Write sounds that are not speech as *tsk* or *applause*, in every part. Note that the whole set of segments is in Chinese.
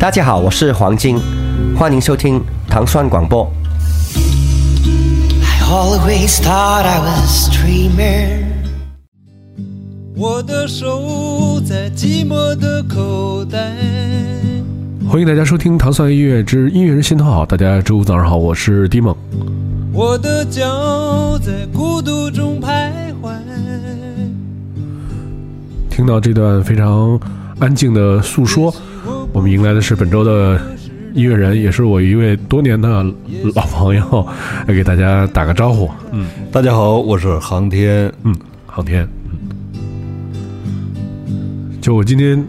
大家好，我是黄金，欢迎收听糖蒜广播。I always thought I was dreaming. 我的手在寂寞的口袋。欢迎大家收听《糖蒜音乐之音乐人心头好》。大家周五早上好，我是迪梦。我的脚在孤独中徘徊。听到这段非常安静的诉说，我们迎来的是本周的音乐人，也是我一位多年的老朋友，来给大家打个招呼。嗯大家好，我是航天。嗯，航天。嗯，就我今天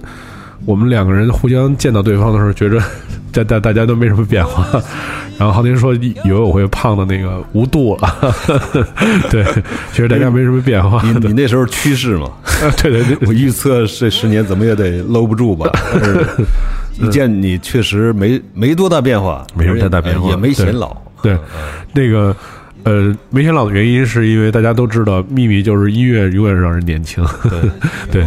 我们两个人互相见到对方的时候，觉着 *laughs* 大大大家都没什么变化。*laughs* 然后航天说以为我会胖的那个无度了，*laughs* 对，其实大家没什么变化。你你那时候趋势嘛，对对对，我预测这十年怎么也得搂不住吧。一见你确实没没多大变化，没什么太大变化也没显老。对，那个呃，没显老的原因是因为大家都知道，秘密就是音乐永远让人年轻。对 *laughs* 对，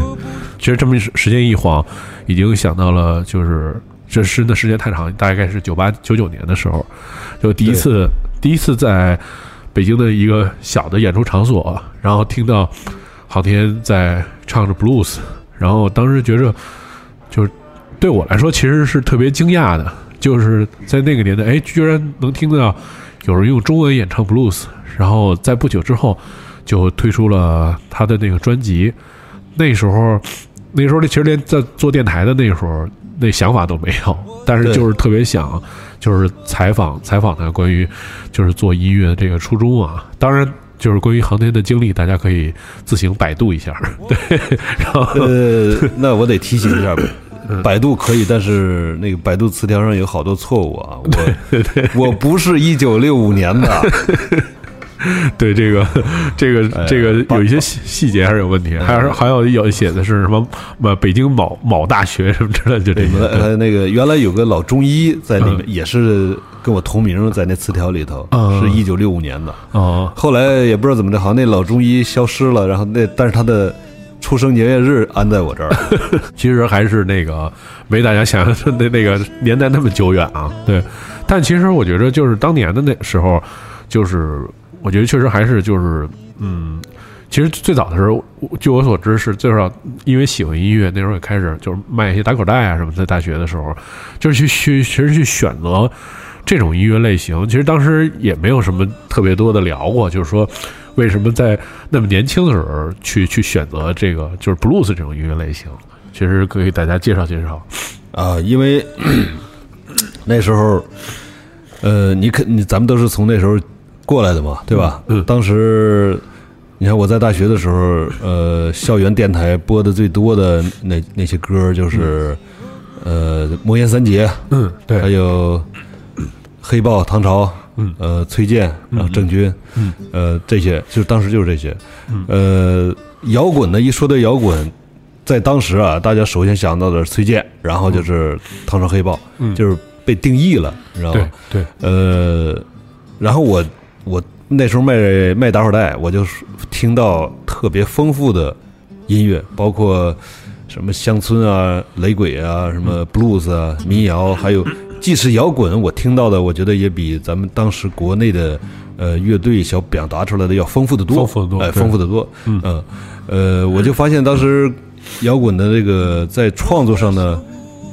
其实这么时时间一晃，已经想到了，就是这真的时间太长，大概是九八九九年的时候，就第一次第一次在北京的一个小的演出场所，然后听到航天在唱着 blues，然后当时觉着就是对我来说其实是特别惊讶的，就是在那个年代，哎，居然能听到有人用中文演唱 blues，然后在不久之后就推出了他的那个专辑，那时候。那时候，其实连在做电台的那时候，那想法都没有，但是就是特别想，就是采访采访他关于就是做音乐的这个初衷啊。当然，就是关于航天的经历，大家可以自行百度一下。*laughs* 对，然后呃，那我得提醒一下吧。嗯。百度可以，但是那个百度词条上有好多错误啊！*laughs* 我我不是一九六五年的，*laughs* 对这个这个哎这个有一些细细节还是有问题，还是还有有写的是什么呃北京某某大学什么之类的，就这些。呃，那个原来有个老中医在里面，嗯。也是跟我同名，在那词条里头，嗯。是一九六五年的。哦，后来也不知道怎么的，好像那老中医消失了，然后那但是他的出生年月日安在我这儿。*laughs* 其实还是那个没大家想象的那那个年代那么久远啊。对，但其实我觉得就是当年的那时候，就是我觉得确实还是就是嗯。其实最早的时候，据我所知是最少因为喜欢音乐，那时候也开始就是卖一些打口袋啊什么，在大学的时候，就是去去其实去选择这种音乐类型。其实当时也没有什么特别多的聊过，就是说为什么在那么年轻的时候去去选择这个就是 blues 这种音乐类型。其实可以给大家介绍介绍。啊，因为 *clears throat* 那时候，呃，你肯你咱们都是从那时候过来的嘛，对吧？嗯嗯当时你看我在大学的时候，呃，校园电台播的最多的那那些歌就是，呃，魔岩三杰，嗯，对，还有黑豹、唐朝，嗯。呃，崔健，然后郑钧，嗯，呃，这些就是当时就是这些，呃，摇滚呢，一说到摇滚，在当时啊，大家首先想到的是崔健，然后就是唐朝黑豹，嗯。就是被定义了，你知道对吗？对，呃，然后我我那时候卖卖打火带，我就是听到特别丰富的音乐，包括什么乡村啊、雷鬼啊、什么 blues 啊、民谣，还有即使摇滚，我听到的，我觉得也比咱们当时国内的呃乐队想表达出来的要丰富的多，丰富的多哎，对丰富的多。嗯呃呃，我就发现当时摇滚的这个在创作上呢，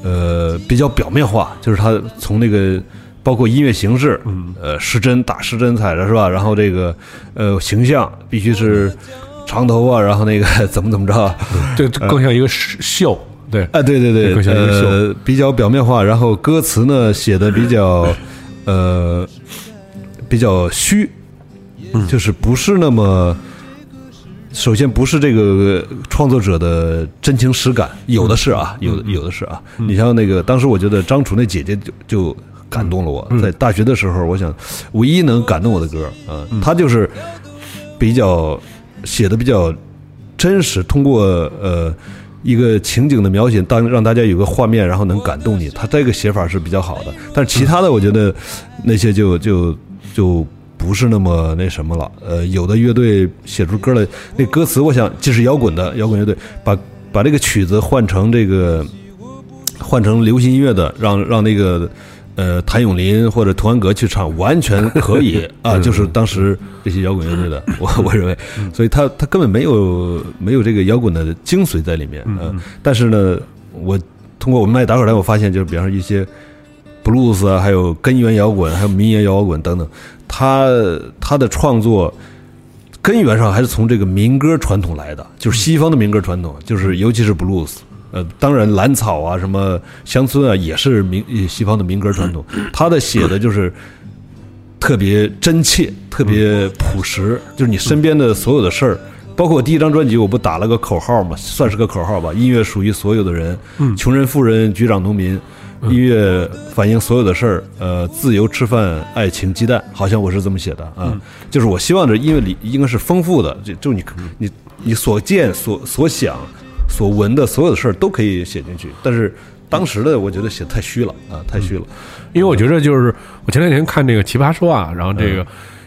呃，比较表面化，就是他从那个包括音乐形式，嗯，呃，失真打失真踩着是吧？然后这个呃形象必须是长头发，然后那个 *laughs* 怎么怎么着，这这更像一个秀，对，啊，对对对，呃，比较表面化，然后歌词呢写的比较 *laughs* 呃比较虚，嗯。就是不是那么。首先不是这个创作者的真情实感，有的是啊，有的有的是啊。你像那个当时我觉得张楚那姐姐就就感动了我，在大学的时候，我想唯一能感动我的歌，啊，她就是比较写的比较真实，通过呃一个情景的描写，当让大家有个画面，然后能感动你。他这个写法是比较好的，但是其他的我觉得那些就就就不是那么那什么了。呃，有的乐队写出歌来，那歌词我想即使摇滚的摇滚乐队，把把这个曲子换成这个换成流行音乐的，让让那个呃谭咏麟或者童安格去唱，完全可以 *laughs* 啊，就是当时这些摇滚乐队的，*laughs* 我我认为，所以他他根本没有没有这个摇滚的精髓在里面，嗯，但是呢，我通过我们卖打口袋，我发现就是比方说一些。布鲁斯啊，还有根源摇滚，还有民谣摇滚等等，他他的创作根源上还是从这个民歌传统来的，就是西方的民歌传统，就是尤其是布鲁斯，呃，当然蓝草啊，什么乡村啊，也是民西方的民歌传统。*clears throat* 他的写的就是特别真切，特别朴实，*coughs* 就是你身边的所有的事儿，包括我第一张专辑，我不打了个口号嘛，算是个口号吧，音乐属于所有的人，穷人、富人、局长、农民。音乐反映所有的事儿，呃，自由、吃饭、爱情、鸡蛋，好像我是这么写的啊。就是我希望这音乐里应该是丰富的，就就你你你所见所所想所闻的所有的事儿都可以写进去。但是当时的我觉得写太虚了啊，太虚了。因为我觉得就是我前两天看这个《奇葩说》啊，然后这个。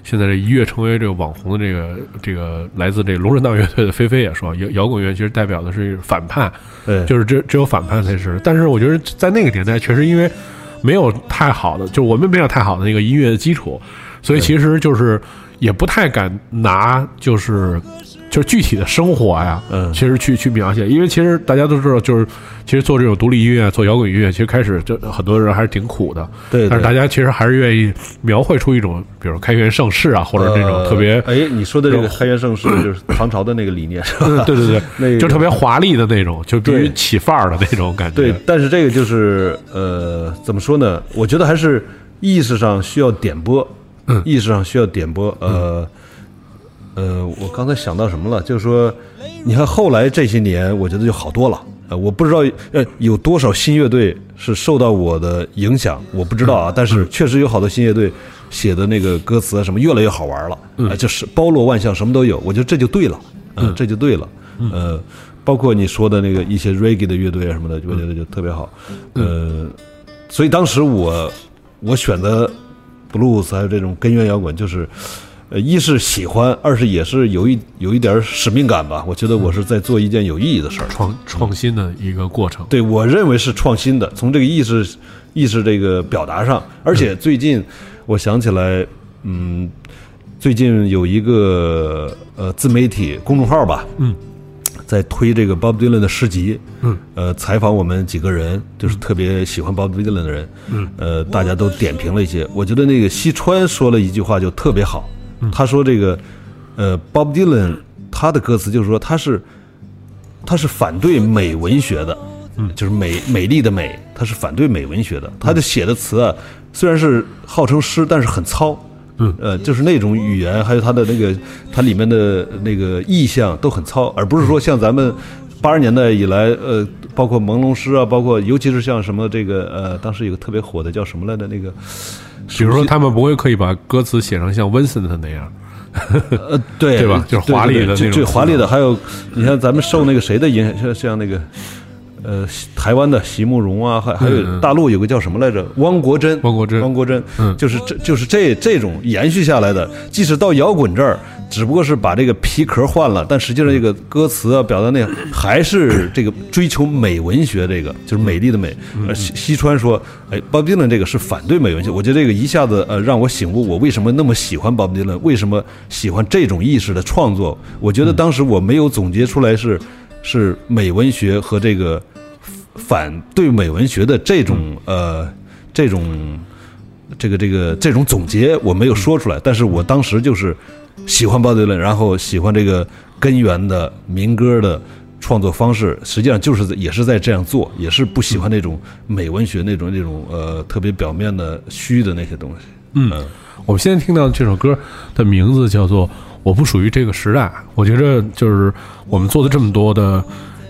现在这一跃成为这个网红的这个这个来自这龙人道乐队的菲菲也说，摇摇滚乐其实代表的是反叛，对，就是只只有反叛才是。但是我觉得在那个年代，确实因为没有太好的，就我们没有太好的那个音乐的基础，所以其实就是也不太敢拿就是。就是具体的生活呀，嗯，其实去去描写，因为其实大家都知道，就是其实做这种独立音乐、做摇滚音乐，其实开始就很多人还是挺苦的，对。但是大家其实还是愿意描绘出一种，比如开元盛世啊，或者这种特别……哎，你说的这个开元盛世 *clears throat* 就是唐朝的那个理念，是吧？对对对，*laughs* 那就特别华丽的那种，就必须起范儿的那种感觉。对，但是这个就是呃，怎么说呢？我觉得还是意识上需要点拨，嗯，意识上需要点拨，呃。呃，我刚才想到什么了？就是说，你看后来这些年，我觉得就好多了。呃，我不知道呃有多少新乐队是受到我的影响，我不知道啊。但是确实有好多新乐队写的那个歌词啊什么越来越好玩了，啊，就是包罗万象，什么都有。我觉得这就对了，嗯，这就对了。呃，包括你说的那个一些 reggae 的乐队啊什么的，我觉得就特别好。呃，所以当时我我选择 blues 还有这种根源摇滚，就是。呃，一是喜欢，二是也是有一有一点使命感吧。我觉得我是在做一件有意义的事儿，创创新的一个过程。对我认为是创新的，从这个意识意识这个表达上。而且最近我想起来，嗯，最近有一个呃自媒体公众号吧，嗯，在推这个 Bob Dylan 的诗集，嗯，呃，采访我们几个人，就是特别喜欢 Bob Dylan 的人，嗯，呃，大家都点评了一些。我觉得那个西川说了一句话就特别好。他说：“这个，呃，Bob Dylan 他的歌词就是说他是，他是反对美文学的，嗯，就是美美丽的美，他是反对美文学的。他的写的词啊，虽然是号称诗，但是很糙，嗯，呃，就是那种语言，还有他的那个，它里面的那个意象都很糙，而不是说像咱们八十年代以来，呃，包括朦胧诗啊，包括尤其是像什么这个，呃，当时有个特别火的叫什么来着那个。”比如说，他们不会刻意把歌词写成像温森特那样，呃，对，*laughs* 对吧？就是华丽的那种，最华丽的。还有，你像咱们受那个谁的影响，像像那个。呃，台湾的席慕容啊，还还有大陆有个叫什么来着？汪国真，汪国真，汪国真，嗯，就是这就是这这种延续下来的。即使到摇滚这儿，只不过是把这个皮壳换了，但实际上这个歌词啊，表达内容还是这个追求美文学，这个就是美丽的美。呃西西川说，哎，Bob Dylan 这个是反对美文学。我觉得这个一下子呃让我醒悟，我为什么那么喜欢 Bob Dylan，为什么喜欢这种意识的创作？我觉得当时我没有总结出来是是美文学和这个。反对美文学的这种呃这种这个这个这种总结我没有说出来，但是我当时就是喜欢鲍德伦，然后喜欢这个根源的民歌的创作方式，实际上就是也是在这样做，也是不喜欢那种美文学那种那种呃特别表面的虚的那些东西。嗯，我们现在听到的这首歌的名字叫做《我不属于这个时代》，我觉着就是我们做的这么多的。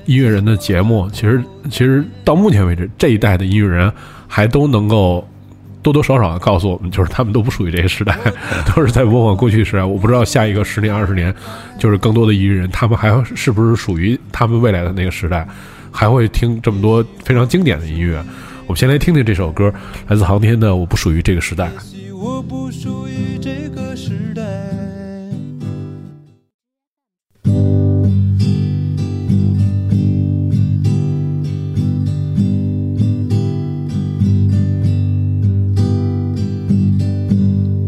音乐人的节目，其实其实到目前为止，这一代的音乐人还都能够多多少少的告诉我们，就是他们都不属于这个时代，*laughs* 都是在模仿过去时代。我不知道下一个十年、二十年，就是更多的音乐人，他们还是不是属于他们未来的那个时代，还会听这么多非常经典的音乐。我们先来听听这首歌，来自航天的《我不属于这个时代》。我不属于这个时代。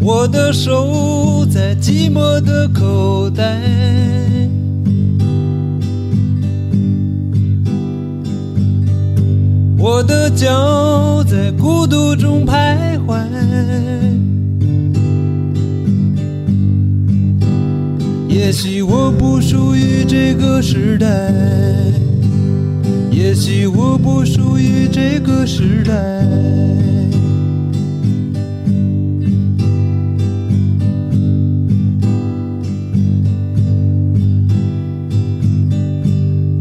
我的手在寂寞的口袋，我的脚在孤独中徘徊。也许我不属于这个时代，也许我不属于这个时代。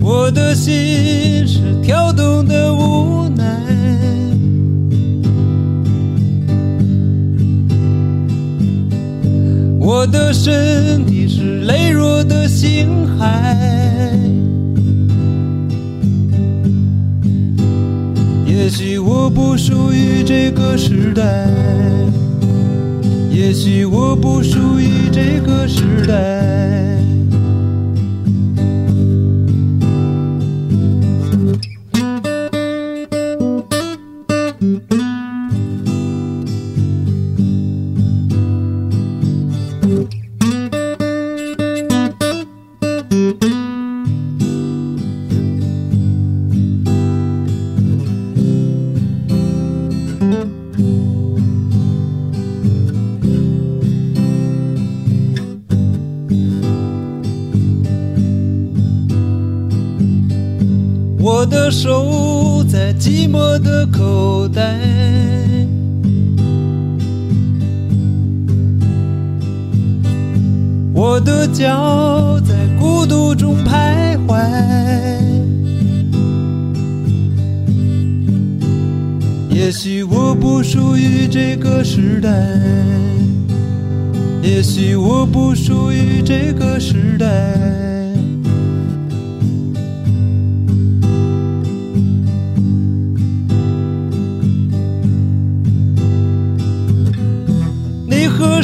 我的心是跳动的无奈，我的身体是羸弱的星海。也许我不属于这个时代，也许我不属于这个时代。的手在寂寞的口袋，我的脚在孤独中徘徊。也许我不属于这个时代，也许我不属于这个时代。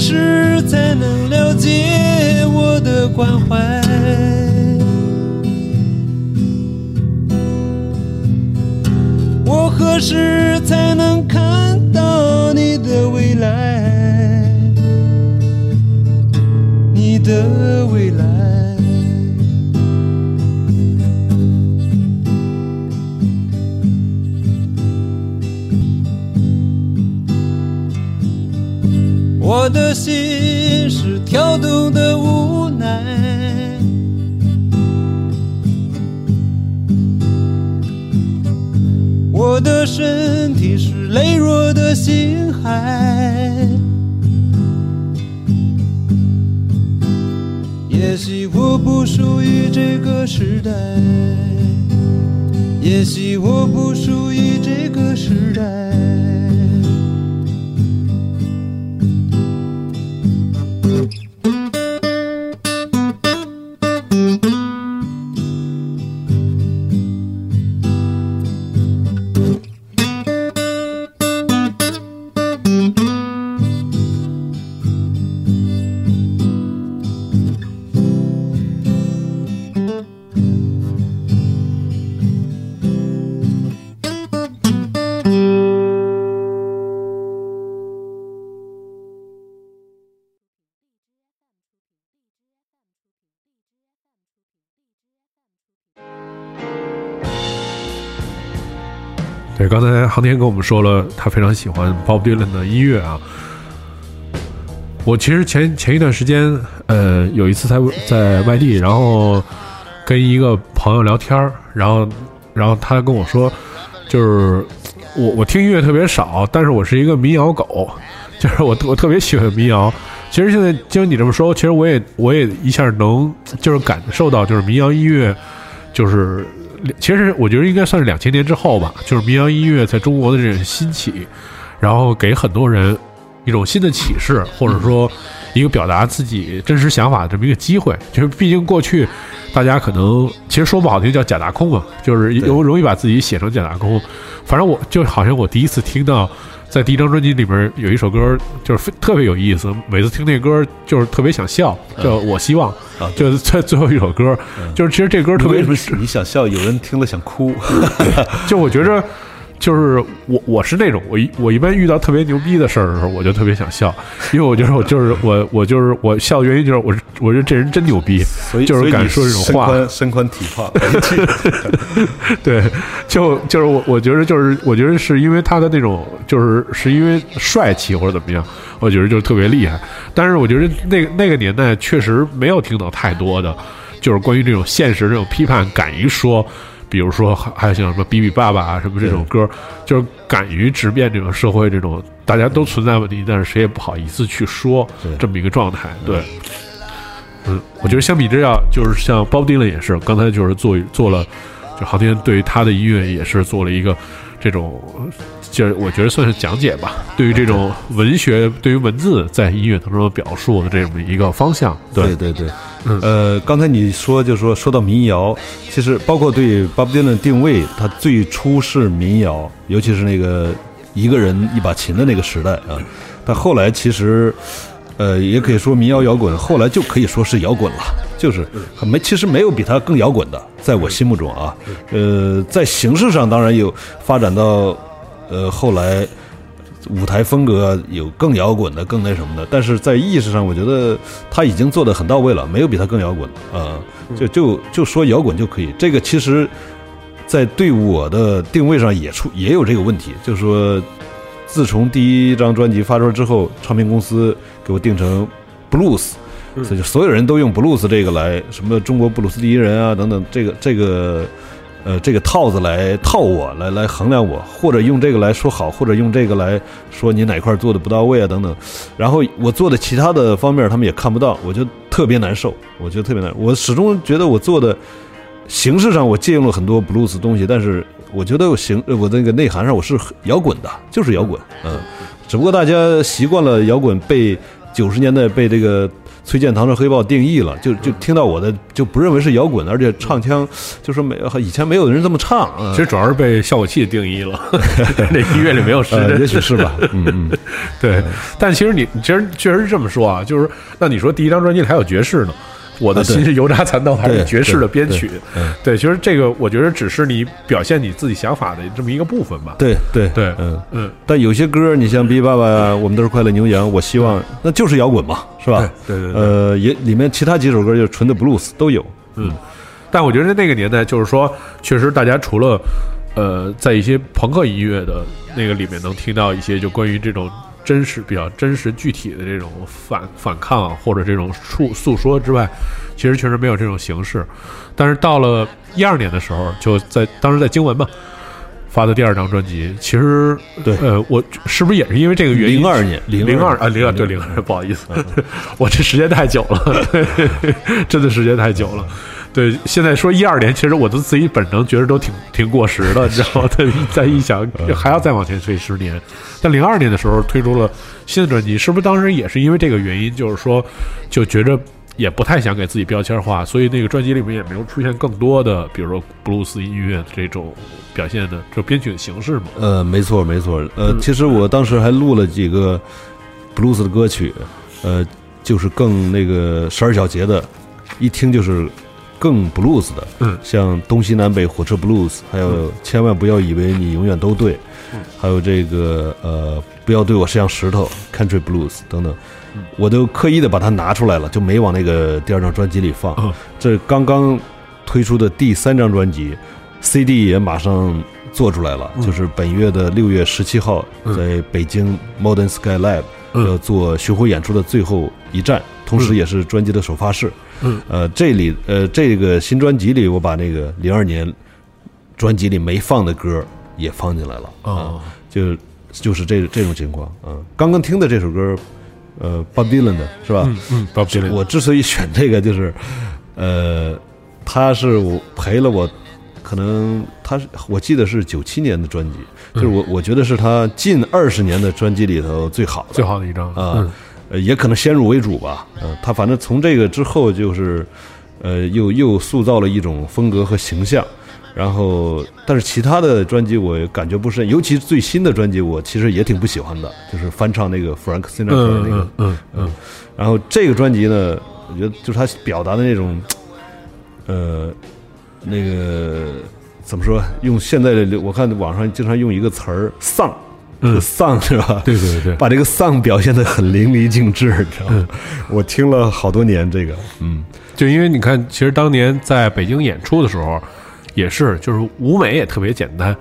时才能了解我的关怀？我何时才能看到你的未来？你的未来。我的心是跳动的无奈，我的身体是羸弱的星海。也许我不属于这个时代，也许我航天跟我们说了，他非常喜欢 Bob Dylan 的音乐啊。我其实前前一段时间，呃，有一次在在外地，然后跟一个朋友聊天儿然后然后他跟我说，就是我我听音乐特别少，但是我是一个民谣狗，就是我我特别喜欢民谣。其实现在经你这么说，其实我也我也一下能就是感受到，就是民谣音乐就是其实我觉得应该算是两千年之后吧，就是民谣音乐在中国的这种兴起，然后给很多人一种新的启示，或者说一个表达自己真实想法的这么一个机会。就是毕竟过去大家可能其实说不好听叫假大空嘛，就是容容易把自己写成假大空。反正我就好像我第一次听到。在第一张专辑里边有一首歌，就是特别有意思。每次听那歌，就是特别想笑，叫我希望。啊就是在最后一首歌，就是其实这歌特别为什么你想笑，有人听了想哭？*laughs* 就我觉着，就是我我是那种我一我一般遇到特别牛逼的事儿的时候，我就特别想笑，因为我觉得我就是我我就是我笑的原因就是我是我觉得这人真牛逼，所以就是敢说这种话，身宽身宽体胖，*laughs* 对，就就是我我觉得就是我觉得是因为他的那种就是是因为帅气或者怎么样，我觉得就是特别厉害。但是我觉得那个那个年代确实没有听到太多的，就是关于这种现实这种批判，敢于说，比如说还还有像什么比比爸爸啊什么这种歌，就是敢于直面这种社会这种大家都存在问题，但是谁也不好意思去说这么一个状态。对，嗯，我觉得相比之下，就是像 Bob Dylan 也是，刚才就是做做了，就航天对于他的音乐也是做了一个这种，就是我觉得算是讲解吧，*laughs* 对于这种文学，对于文字在音乐当中的表述的这么一个方向。对对对，嗯呃，刚才你说就说说到民谣，其实包括对 Bob Dylan 的定位，他最初是民谣，尤其是那个一个人一把琴的那个时代啊，但后来其实。呃，也可以说民谣摇滚，后来就可以说是摇滚了，就是很没，其实没有比它更摇滚的，在我心目中啊，呃，在形式上当然有发展到，呃，后来舞台风格有更摇滚的、更那什么的，但是在意识上，我觉得他已经做得很到位了，没有比他更摇滚啊、就就就说摇滚就可以。这个其实，在对我的定位上也出也有这个问题，就是说，自从第一张专辑发出来之后，唱片公司给我定成 blues，所以就所有人都用 blues 这个来什么中国布鲁斯第一人啊等等，这个这个。呃，这个套子来套我，来来衡量我，或者用这个来说好，或者用这个来说你哪块做的不到位啊，等等。然后我做的其他的方面，他们也看不到，我就特别难受，我觉得特别难受。我始终觉得我做的形式上我借用了很多 blues 东西，但是我觉得我形呃我那个内涵上我是摇滚的，就是摇滚，嗯。只不过大家习惯了摇滚被九十年代被这个崔健、唐朝黑豹定义了，就就听到我的就不认为是摇滚，而且唱腔就说没以前没有人这么唱，啊其实主要是被效果器定义了，*laughs* 那音乐里没有实呃，也许是吧，嗯嗯，*laughs* 对，但其实你其实确实是这么说啊，就是那你说第一张专辑里还有爵士呢，我的心是油炸蚕豆还是爵士的编曲对其实这个我觉得只是你表现你自己想法的这么一个部分吧。对对对嗯。嗯，但有些歌，你像《B 爸爸》，《我们都是快乐牛羊》，我希望那就是摇滚嘛，是吧？对对对对呃，也里面其他几首歌就是纯的 blues 都有。嗯但我觉得那个年代就是说，确实大家除了呃，在一些朋克音乐的那个里面能听到一些就关于这种真实、比较真实、具体的这种反反抗啊，或者这种诉诉说之外，其实确实没有这种形式。但是到了一二年的时候，就在当时在经文嘛。发的第二张专辑，其实对呃，我是不是也是因为这个原因？零二年零二啊，零二对零二，不好意思，*laughs* 我这时间太久了，*laughs* 真的时间太久了。对，现在说一二年，其实我都自己本能觉得都挺挺过时的，你知道吗？再 *laughs* 再一想，还要再往前推十年。但零二年的时候推出了新的专辑，是不是当时也是因为这个原因？就是说，就觉着也不太想给自己标签化，所以那个专辑里面也没有出现更多的，比如说布鲁斯音乐这种表现的这编曲的形式嘛。呃，没错没错。呃，其实我当时还录了几个布鲁斯的歌曲，呃，就是更那个十二小节的，一听就是更 blues 的。嗯像东西南北火车 blues，还有千万不要以为你永远都对，还有这个呃，不要对我像石头 country blues 等等。我都刻意的把它拿出来了，就没往那个第二张专辑里放。嗯这刚刚推出的第三张专辑，CD 也马上做出来了，就是本月的六月十七号，在北京 Modern Sky Lab 嗯要做巡回演出的最后一站，同时也是专辑的首发式。嗯，呃，这里呃这个新专辑里，我把那个零二年专辑里没放的歌也放进来了。哦啊，就就是这这种情况啊。刚刚听的这首歌，呃，Bob Dylan 的是吧？嗯嗯，Bob Dylan，我之所以选这个，就是，呃，他是我陪了我，可能他是我记得是九七年的专辑，就是我我觉得是他近二十年的专辑里头最好的最好的一张啊嗯，呃，也可能先入为主吧，嗯、他反正从这个之后就是，呃，又又塑造了一种风格和形象。然后，但是其他的专辑我感觉不深，尤其是最新的专辑，我其实也挺不喜欢的，就是翻唱那个 Frank Sinatra 的那个嗯嗯嗯然后这个专辑呢，我觉得就是他表达的那种，呃，那个怎么说？用现在的我看网上经常用一个词儿“丧”，嗯丧是吧？对对对把这个丧表现的很淋漓尽致，你知道吗？我听了好多年这个，嗯，就因为你看，其实当年在北京演出的时候，也是就是舞美也特别简单，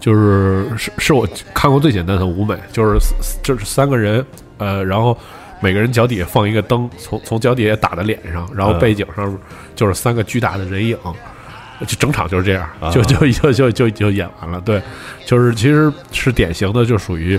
就是是是我看过最简单的舞美，就是就是三个人，呃，然后每个人脚底下放一个灯，从从脚底下打在脸上，然后嗯背景上就是三个巨大的人影。就整场就是这样，啊就就就就就就演完了。对，就是其实是典型的，就属于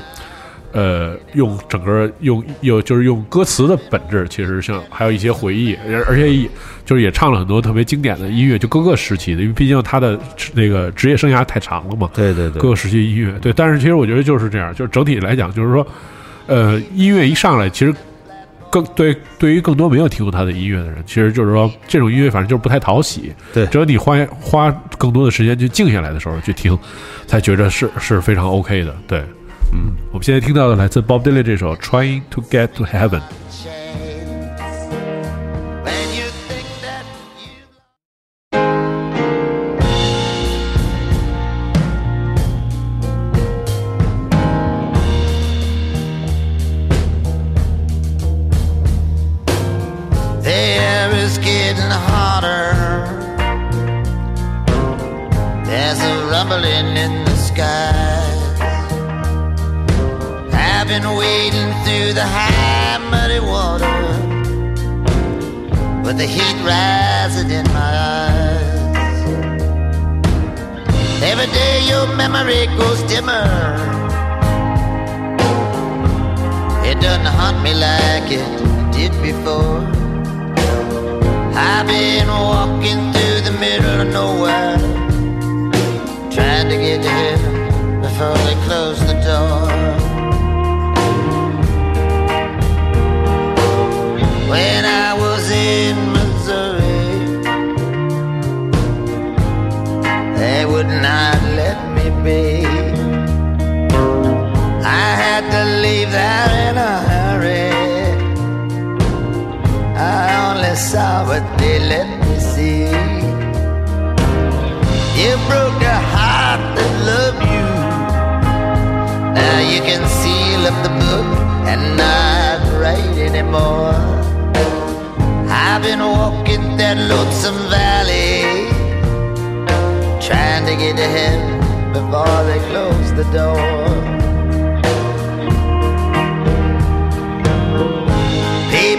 呃，用整个用有就是用歌词的本质，其实像还有一些回忆，而而且也就是也唱了很多特别经典的音乐，就各个时期的，因为毕竟他的那个职业生涯太长了嘛。对对对各个时期音乐对，但是其实我觉得就是这样，就是整体来讲，就是说，呃，音乐一上来，其实更对对于更多没有听过他的音乐的人，其实就是说这种音乐反正就是不太讨喜。对只有你花花更多的时间去静下来的时候去听，才觉得是是非常 OK 的。对，嗯，我们现在听到的来自 Bob Dylan 这首《Trying to Get to Heaven》。Saw what they let me see. You broke a heart that loved you. Now you can seal up the book and not write anymore. I've been walking that lonesome valley, trying to get to heaven before they close the door.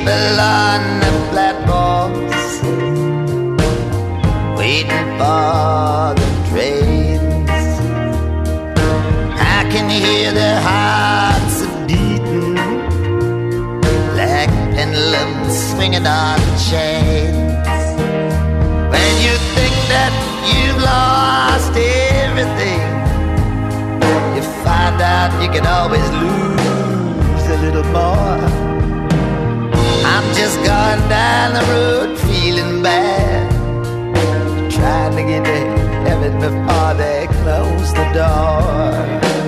People on the platforms waiting for the trains. I can hear their hearts beating like pendulums swinging on chains. When you think that you've lost everything, you find out you can always lose a little more. Just going down the road feeling bad, trying to get to heaven before they close the door.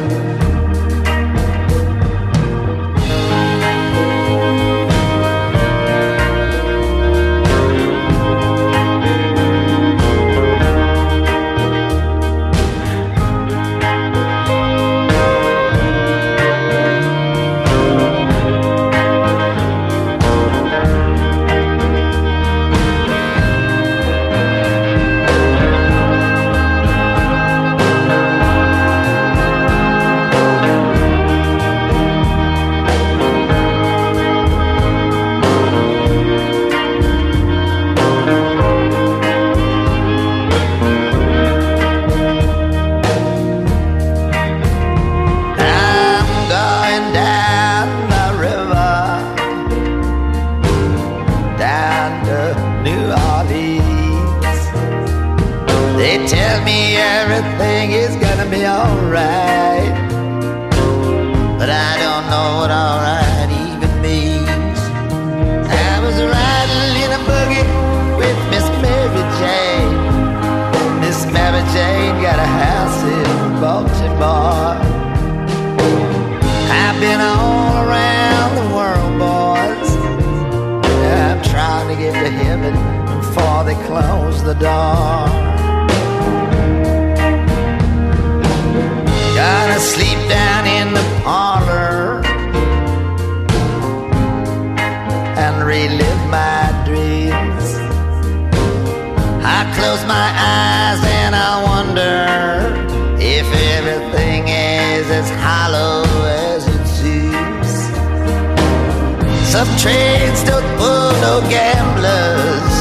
Some trains don't pull no gamblers,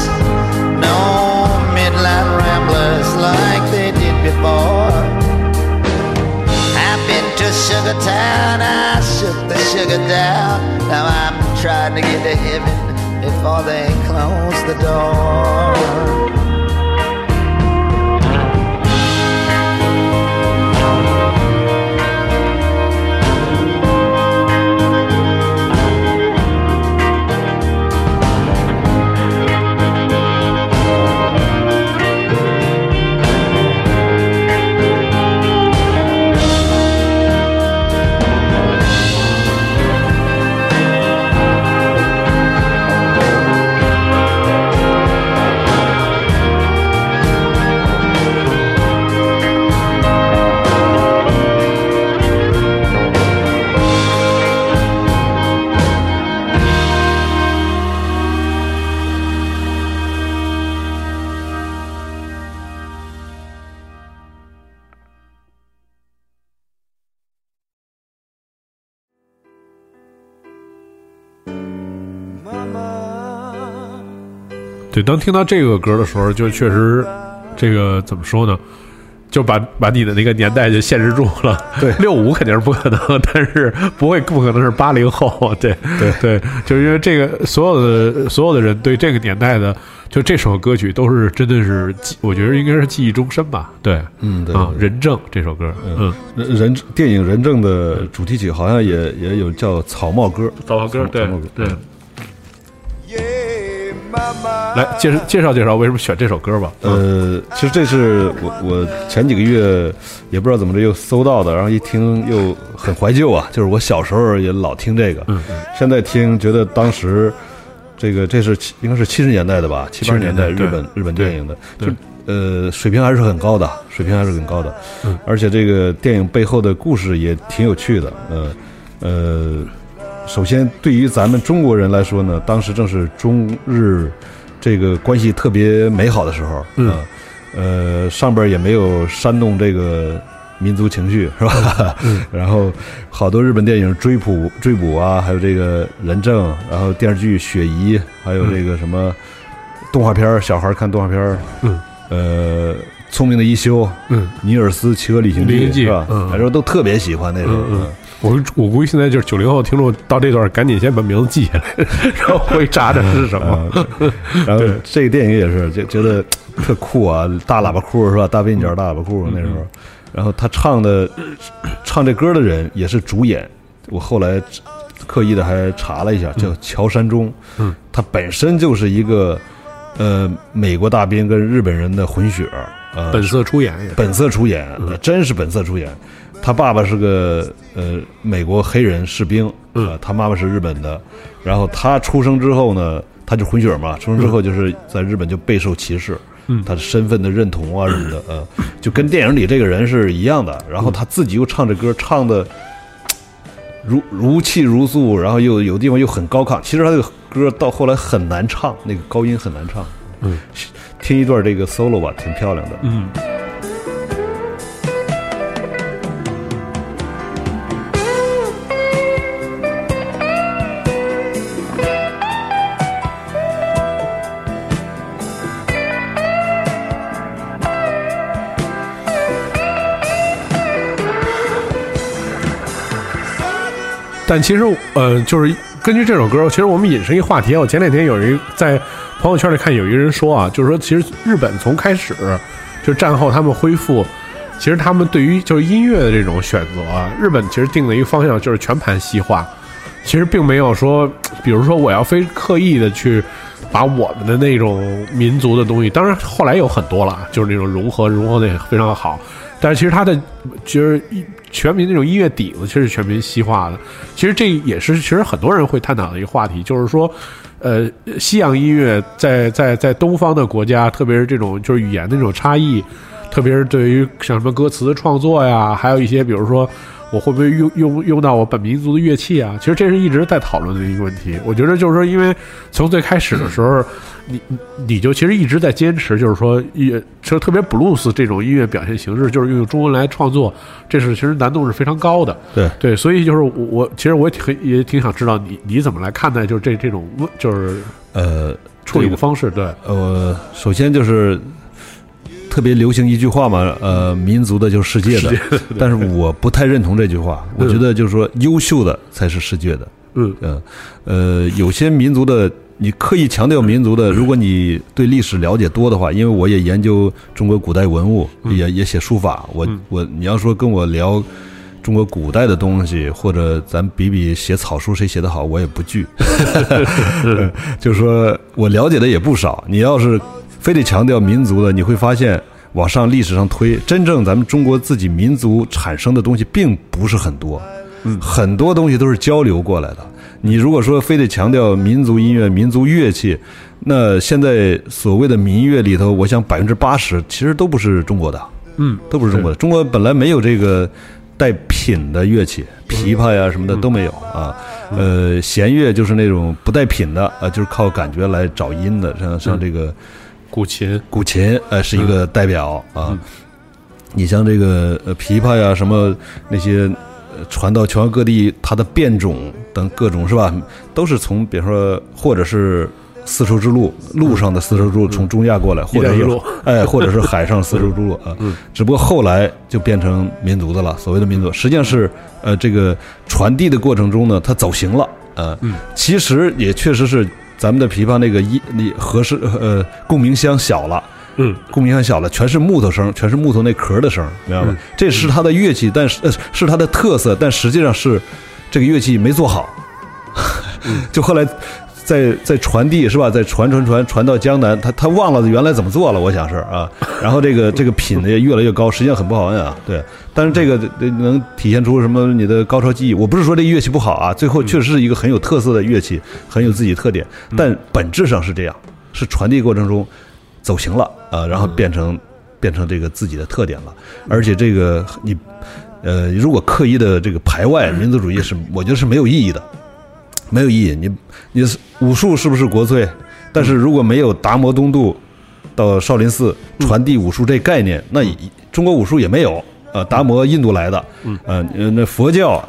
no midline ramblers like they did before. I've been to Sugar Town, I shook the sugar down. Now I'm trying to get to heaven before they close the door. 对，当听到这个歌的时候，就确实，这个怎么说呢？就把把你的那个年代就限制住了。对 *laughs* 六五肯定是不可能，但是不会不可能是八零后。对对对，就是因为这个所有的所有的人对这个年代的，就这首歌曲都是真的是记，我觉得应该是记忆终身吧。对，嗯对啊，人证这首歌，嗯，人人电影《人证》的主题曲好像也也有叫《草帽歌》，草帽歌对。Yeah, mama. 来介绍介绍介绍为什么选这首歌吧。呃，其实这是我我前几个月也不知道怎么着又搜到的，然后一听又很怀旧啊，就是我小时候也老听这个，嗯。现在听觉得当时这个这是应该是七十年代的吧，七八十年代70年代日本日本电影的，就呃水平还是很高的，水平还是很高的，嗯。而且这个电影背后的故事也挺有趣的，呃呃。首先，对于咱们中国人来说呢，当时正是中日这个关系特别美好的时候，嗯。啊呃，上边也没有煽动这个民族情绪，是吧？嗯。*laughs* 然后好多日本电影追捕追捕啊，还有这个人证，然后电视剧《雪姨》，还有这个什么动画片儿小孩儿看动画片儿嗯，呃，聪明的一休，嗯，尼尔斯骑鹅旅行记是吧？嗯那时候都特别喜欢那时候，嗯。嗯我我估计现在就是九零后听众到这段，赶紧先把名字记下来，*laughs* 然后回查查是什么。啊，*laughs* 然后这个电影也是就觉得特酷啊，大喇叭裤是吧？大背角大喇叭裤那时候，然后他唱的唱这歌的人也是主演，我后来刻意的还查了一下，叫乔山中，嗯，他本身就是一个呃美国大兵跟日本人的混血，呃，本色出演也本色出演，呃真是本色出演。他爸爸是个呃美国黑人士兵，嗯呃，他妈妈是日本的。然后他出生之后呢，他就混血嘛，出生之后就是在日本就备受歧视，嗯他的身份的认同啊什么的，呃，就跟电影里这个人是一样的。然后他自己又唱这歌，唱的如如泣如诉，然后又有地方又很高亢。其实他这个歌到后来很难唱，那个高音很难唱。嗯，听一段这个 solo 吧，挺漂亮的。嗯。但其实，呃，就是根据这首歌，其实我们引申一个话题啊。我前两天有一在朋友圈里看，有一个人说啊，就是说，其实日本从开始就战后他们恢复，其实他们对于就是音乐的这种选择，日本其实定的一个方向就是全盘西化，其实并没有说，比如说我要非刻意的去把我们的那种民族的东西，当然后来有很多了，就是那种融合融合的也非常好，但是其实他的就是全民那种音乐底子其实全民西化的，其实这也是其实很多人会探讨的一个话题，就是说。呃，西洋音乐在在在东方的国家，特别是这种就是语言的这种差异，特别是对于像什么歌词的创作呀，还有一些比如说我会不会用用用到我本民族的乐器啊？其实这是一直在讨论的一个问题。我觉得就是说，因为从最开始的时候，你你你就其实一直在坚持，就是说乐，就特别布鲁斯这种音乐表现形式，就是用中文来创作，这是其实难度是非常高的。对对，所以就是我我其实我也挺也挺想知道你你怎么来看待就是这这种问就是呃，处理的方式。对，呃，首先就是特别流行一句话嘛，呃，民族的就是世界的，但是我不太认同这句话。我觉得就是说，优秀的才是世界的。嗯。嗯，呃，有些民族的，你刻意强调民族的，如果你对历史了解多的话，因为我也研究中国古代文物，也也写书法，我我你要说跟我聊中国古代的东西，或者咱比比写草书谁写的好，我也不惧。*laughs* 就是说我了解的也不少，你要是非得强调民族的，你会发现往上历史上推，真正咱们中国自己民族产生的东西并不是很多。嗯很多东西都是交流过来的。你如果说非得强调民族音乐、民族乐器，那现在所谓的民乐里头，我想百分之八十其实都不是中国的，嗯，都不是中国的。中国本来没有这个带品的乐器，琵琶呀什么的都没有啊。呃，弦乐就是那种不带品的啊，就是靠感觉来找音的，像像这个古琴，古琴，呃，是一个代表啊。你像这个呃琵琶呀，什么那些呃传到全国各地，它的变种等各种是吧，都是从比如说或者是丝绸之路路上的丝绸之路从中亚过来，或者是 *laughs* 哎，或者是海上丝绸之路啊。只不过后来就变成民族的了，所谓的民族，实际上是呃这个传递的过程中呢，它走形了，呃，其实也确实是咱们的琵琶那个一那合适呃共鸣箱小了。嗯，共鸣箱小了，全是木头声，全是木头那壳的声，明白嗯？这是它的乐器，但是呃是它的特色，但实际上是这个乐器没做好。*laughs* 嗯就后来在在传递是吧？在传传传传到江南，他他忘了原来怎么做了，我想是啊。然后这个这个品呢也越来越高，实际上很不好摁啊。对，但是这个呃能体现出什么你的高超技艺？我不是说这乐器不好啊，最后确实是一个很有特色的乐器，很有自己特点，但本质上是这样，是传递过程中走形了啊，然后变成变成这个自己的特点了，而且这个你呃，如果刻意的这个排外民族主义是，我觉得是没有意义的，没有意义。你你武术是不是国粹？但是如果没有达摩东渡到少林寺传递武术这概念，那中国武术也没有。呃，达摩印度来的，呃，那佛教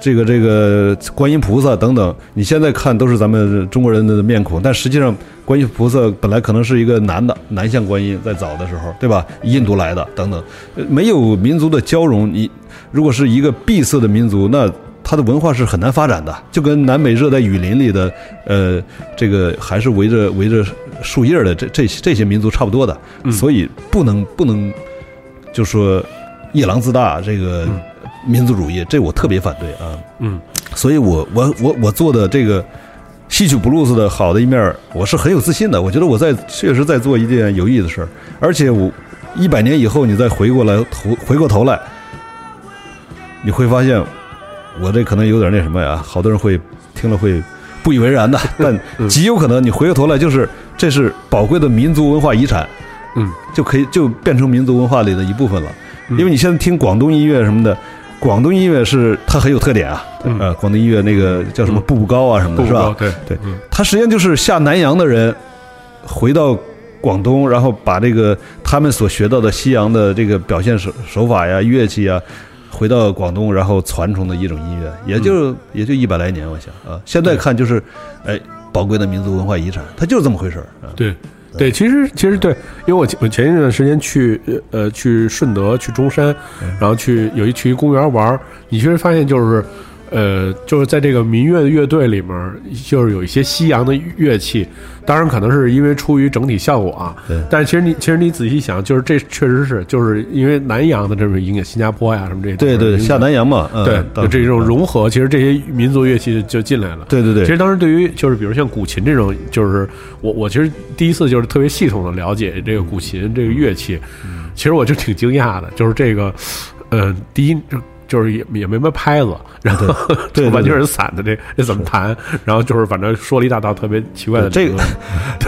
这个这个观音菩萨等等，你现在看都是咱们中国人的面孔，但实际上观音菩萨本来可能是一个男的男相观音，在早的时候，对吧？印度来的等等，呃没有民族的交融，你如果是一个闭塞的民族，那它的文化是很难发展的，就跟南美热带雨林里的呃这个还是围着围着树叶的这这这些民族差不多的，所以不能不能就说夜郎自大这个民族主义，这我特别反对啊。嗯，所以我我我我做的这个戏曲布鲁斯的好的一面，我是很有自信的。我觉得我在确实在做一件有意义的事儿，而且我一百年以后你再回过来头回过头来，你会发现我这可能有点那什么呀，好多人会听了会不以为然的，*laughs* 但极有可能你回过头来就是这是宝贵的民族文化遗产，嗯，就可以就变成民族文化里的一部分了。因为你现在听广东音乐什么的，广东音乐是它很有特点啊，呃，广东音乐那个叫什么步步高啊什么的，是吧？对对，它实际上就是下南洋的人回到广东，然后把这个他们所学到的西洋的这个表现手手法呀、乐器呀，回到广东，然后传承的一种音乐，也就、也就一百来年，我想啊，现在看就是，哎，宝贵的民族文化遗产，它就是这么回事儿啊。对，对，其实其实对，因为我前我前一段时间去呃呃去顺德去中山，然后去有一去一公园玩儿，你其实发现就是。呃，就是在这个民乐的乐队里面，就是有一些西洋的乐器，当然可能是因为出于整体效果啊。对但是其实你其实你仔细想，就是这确实是就是因为南洋的这种音乐，新加坡呀什么这些，对对，下南洋嘛，嗯、对，就这种融合，其实这些民族乐器就进来了。对对对其实当时对于就是比如像古琴这种，就是我我其实第一次就是特别系统的了解这个古琴这个乐器，其实我就挺惊讶的，就是这个，呃，第一就就是也也没什么拍子，然后完全是散的，这这怎么弹？然后就是反正说了一大套特别奇怪的这个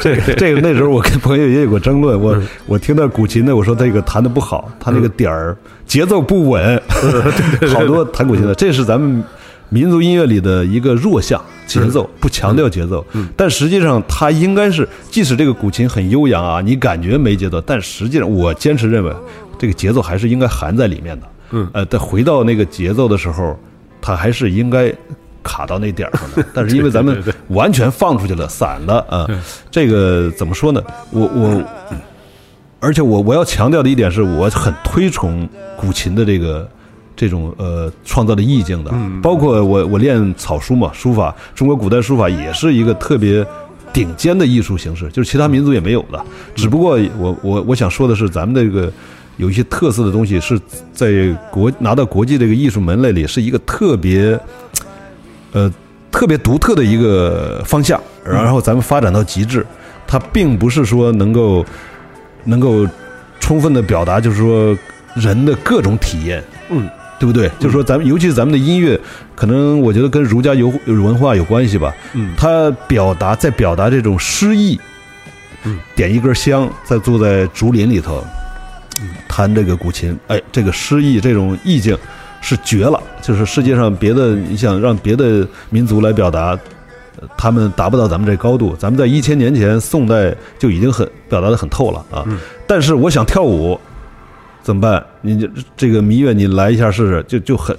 这个这个那时候我跟朋友也有过争论，我我听到古琴的，我说这个弹的不好，他那个点儿节奏不稳，*laughs* 好多弹古琴的，这是咱们民族音乐里的一个弱项，节奏不强调节奏，但实际上它应该是，即使这个古琴很悠扬啊，你感觉没节奏，但实际上我坚持认为，这个节奏还是应该含在里面的。嗯呃，再回到那个节奏的时候，它还是应该卡到那点儿上的。但是因为咱们 *laughs* 完全放出去了，散了啊对，这个怎么说呢？我我，而且我我要强调的一点是，我很推崇古琴的这个。这种呃创造的意境的，包括我我练草书嘛，书法，中国古代书法也是一个特别顶尖的艺术形式，就是其他民族也没有的。只不过我我我想说的是，咱们这个有一些特色的东西是在国拿到国际这个艺术门类里是一个特别呃特别独特的一个方向，然后咱们发展到极致，它并不是说能够能够充分的表达，就是说人的各种体验，嗯，对不对？就是说咱们尤其是咱们的音乐，可能我觉得跟儒家有文化有关系吧，嗯。它表达在表达这种诗意，嗯，点一根香，再坐在竹林里头，弹这个古琴，哎，这个诗意这种意境是绝了，就是世界上别的，你想让别的民族来表达，呃他们达不到咱们这高度。咱们在一千年前宋代就已经很表达的很透了啊。嗯但是我想跳舞怎么办？你这这个民乐你来一下试试，就就很，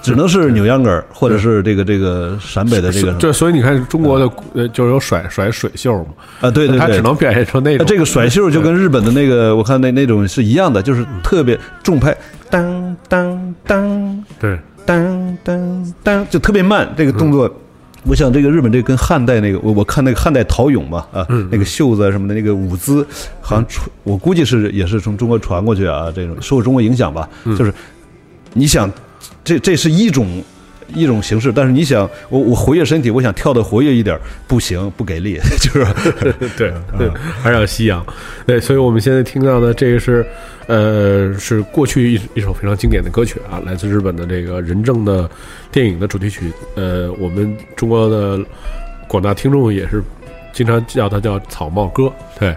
只能是扭秧歌儿，或者是这个这个陕北的这个这所以你看中国的呃就是有甩甩水袖嘛，啊，对对对，它只能表现出那种呃这个甩袖就跟日本的那个，我看那那种是一样的，就是特别重拍，当当当对。当当当，就特别慢。这个动作，我想这个日本这个跟汉代那个，我我看那个汉代陶俑嘛啊，那个袖子啊什么的，那个舞姿，好像传，我估计是也是从中国传过去啊，这种受中国影响吧。就是你想，这这是一种。一种形式，但是你想，我我活跃身体，我想跳的活跃一点，不行，不给力，*laughs* 就是 *laughs* 对对，还是要吸氧。对，所以我们现在听到的这个是，呃，是过去一一首非常经典的歌曲啊，来自日本的这个人证的电影的主题曲。呃，我们中国的广大听众也是经常叫它叫草帽歌。对，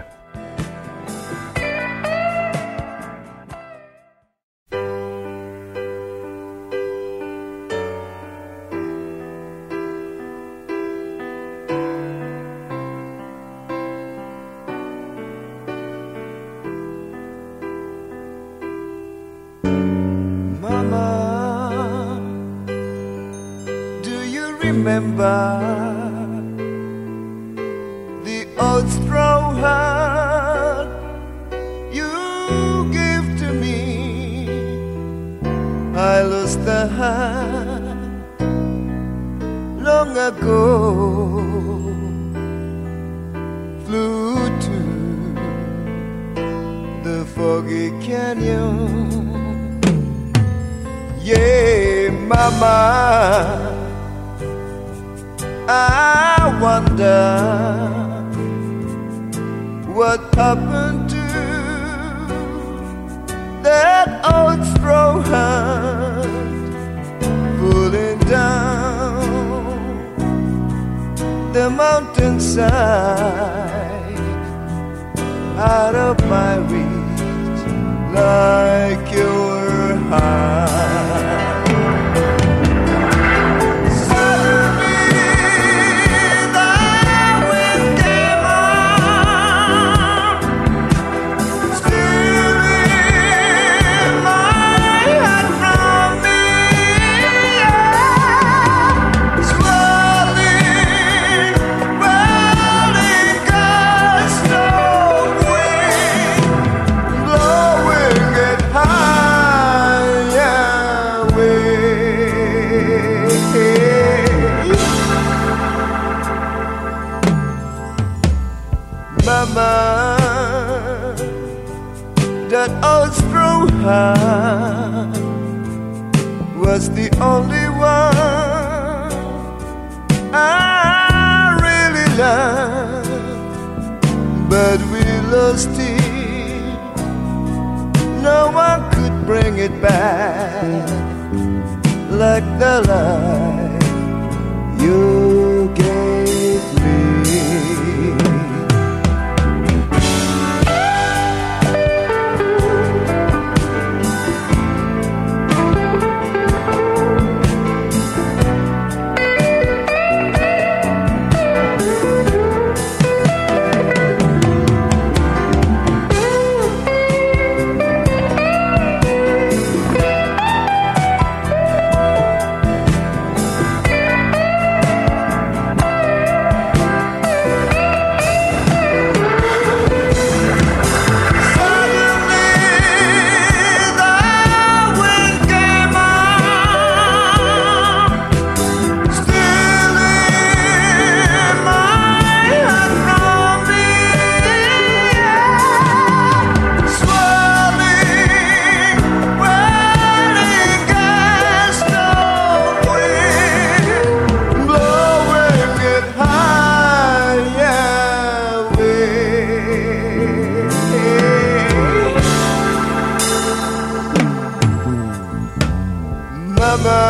Mama,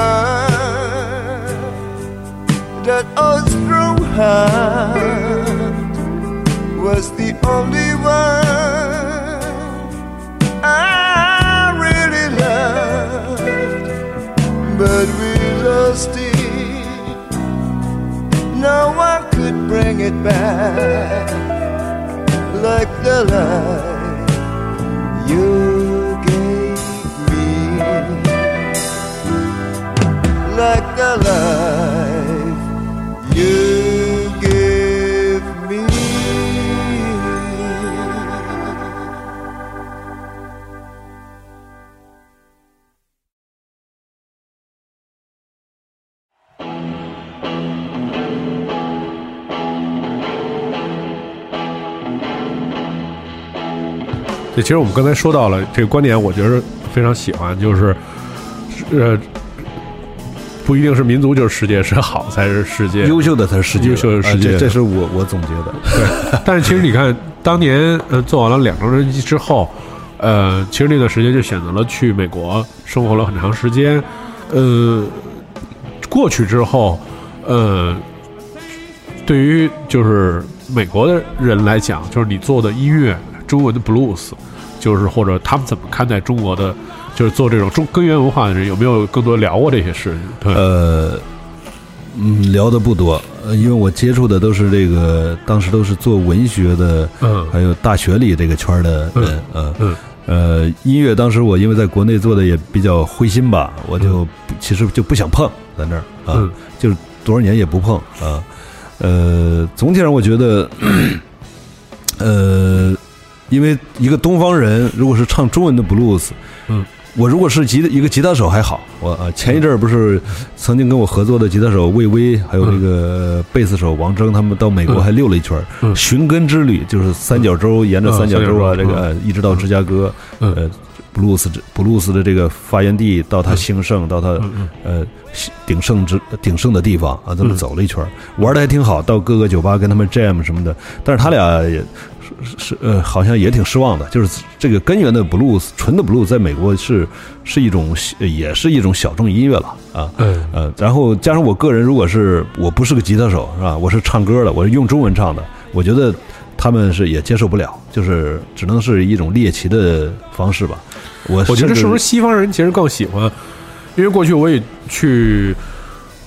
that straw hat was the only one I really loved, but we lost it. No one could bring it back like the life you like the life you give me. 对，其实我们刚才说到了这个观点，我觉得非常喜欢，就是呃，不一定是民族就是世界，是好才是世界。优秀的才是世界，优秀的世界啊这这是我我总结的。对，*laughs* 但是其实你看，当年呃做完了两张专辑之后，呃，其实那段时间就选择了去美国生活了很长时间。呃，过去之后，呃，对于就是美国的人来讲，就是你做的音乐，中文的 blues，就是或者他们怎么看待中国的，就是做这种中根源文化的人，有没有更多聊过这些事？情？对，呃，嗯，聊的不多，呃，因为我接触的都是这个，当时都是做文学的，嗯。还有大学里这个圈的人，嗯。嗯呃，音乐当时我因为在国内做的也比较灰心吧，我就不其实就不想碰在那儿啊，嗯。就是多少年也不碰啊，呃，总体上我觉得，*clears throat* 呃，因为一个东方人如果是唱中文的 blues，嗯。我如果是吉一个吉他手还好，我啊前一阵儿不是曾经跟我合作的吉他手魏巍，还有那个贝斯手王铮，他们到美国嗯。还溜了一圈儿嗯。寻根之旅，就是三角洲，沿着嗯三角洲啊，这个呃一直到芝加哥，嗯。呃，布鲁斯布鲁斯的这个发源地，到它兴盛，到它嗯呃鼎盛之鼎盛的地方啊，这么嗯。走了一圈儿，玩的还挺好，到各个酒吧跟他们 jam 什么的，但是他俩也是是呃，好像也挺失望的，就是这个根源的 blues，纯的 blues，在美国是是一种呃也是一种小众音乐了啊，嗯呃，然后加上我个人，如果是我不是个吉他手是吧，我是唱歌的，我是用中文唱的，我觉得他们是也接受不了，就是只能是一种猎奇的方式吧。我我觉得是不是西方人其实更喜欢？因为过去我也去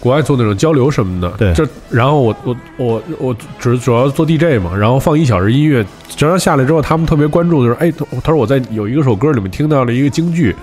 国外做那种交流什么的，对这然后我我我我只主要做 DJ 嘛，然后放一小时音乐，只要下来之后，他们特别关注，就是哎，他他说我在有一个首歌里面听到了一个京剧，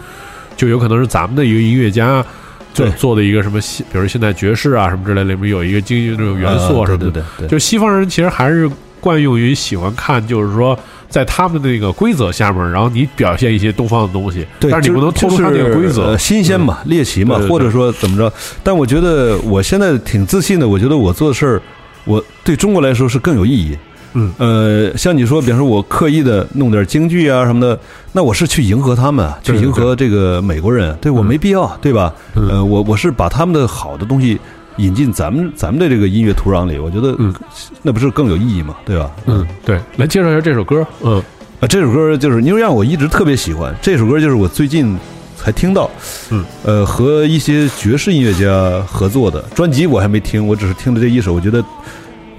就有可能是咱们的一个音乐家。就做的一个什么现，比如现代爵士啊什么之类，里面有一个京剧这种元素啊啊什么的，对对对对就西方人其实还是惯用于喜欢看，就是说在他们的那个规则下面，然后你表现一些东方的东西，对，但是你不能就脱出他那个规则就是呃，新鲜嘛，猎奇嘛对对，对或者说怎么着？但我觉得我现在挺自信的，我觉得我做的事儿，我对中国来说是更有意义。嗯，呃，像你说，比方说我刻意的弄点京剧啊什么的，那我是去迎合他们啊，去迎合这个美国人，对我没必要，对吧？嗯呃，我我是把他们的好的东西引进咱们咱们的这个音乐土壤里，我觉得嗯。那不是更有意义吗，对吧？嗯，对，来介绍一下这首歌，嗯。啊，这首歌就是《New Young》，我一直特别喜欢。这首歌就是我最近才听到，嗯，呃，和一些爵士音乐家合作的专辑我还没听，我只是听了这一首，我觉得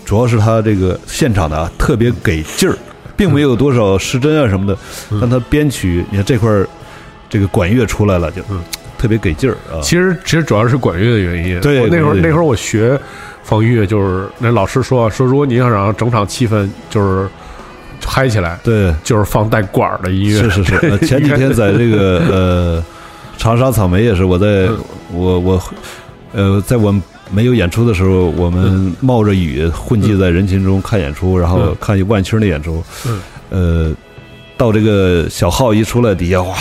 主要是他这个现场的啊特别给劲儿，并没有多少失真啊什么的，但他编曲你看这块儿这个管乐出来了，就特别给劲儿啊。其实其实主要是管乐的原因。对那会儿那会儿我学放音乐，就是那老师说说，如果你要想让整场气氛就是嗨起来，对，就是放带管儿的音乐。是是是，*laughs* 呃前几天在这个呃长沙草莓也是，我在嗯我我呃在我们没有演出的时候，我们冒着雨混迹在人群中看演出，然后嗯看万青的演出嗯，呃。到这个小号一出来，底下哇，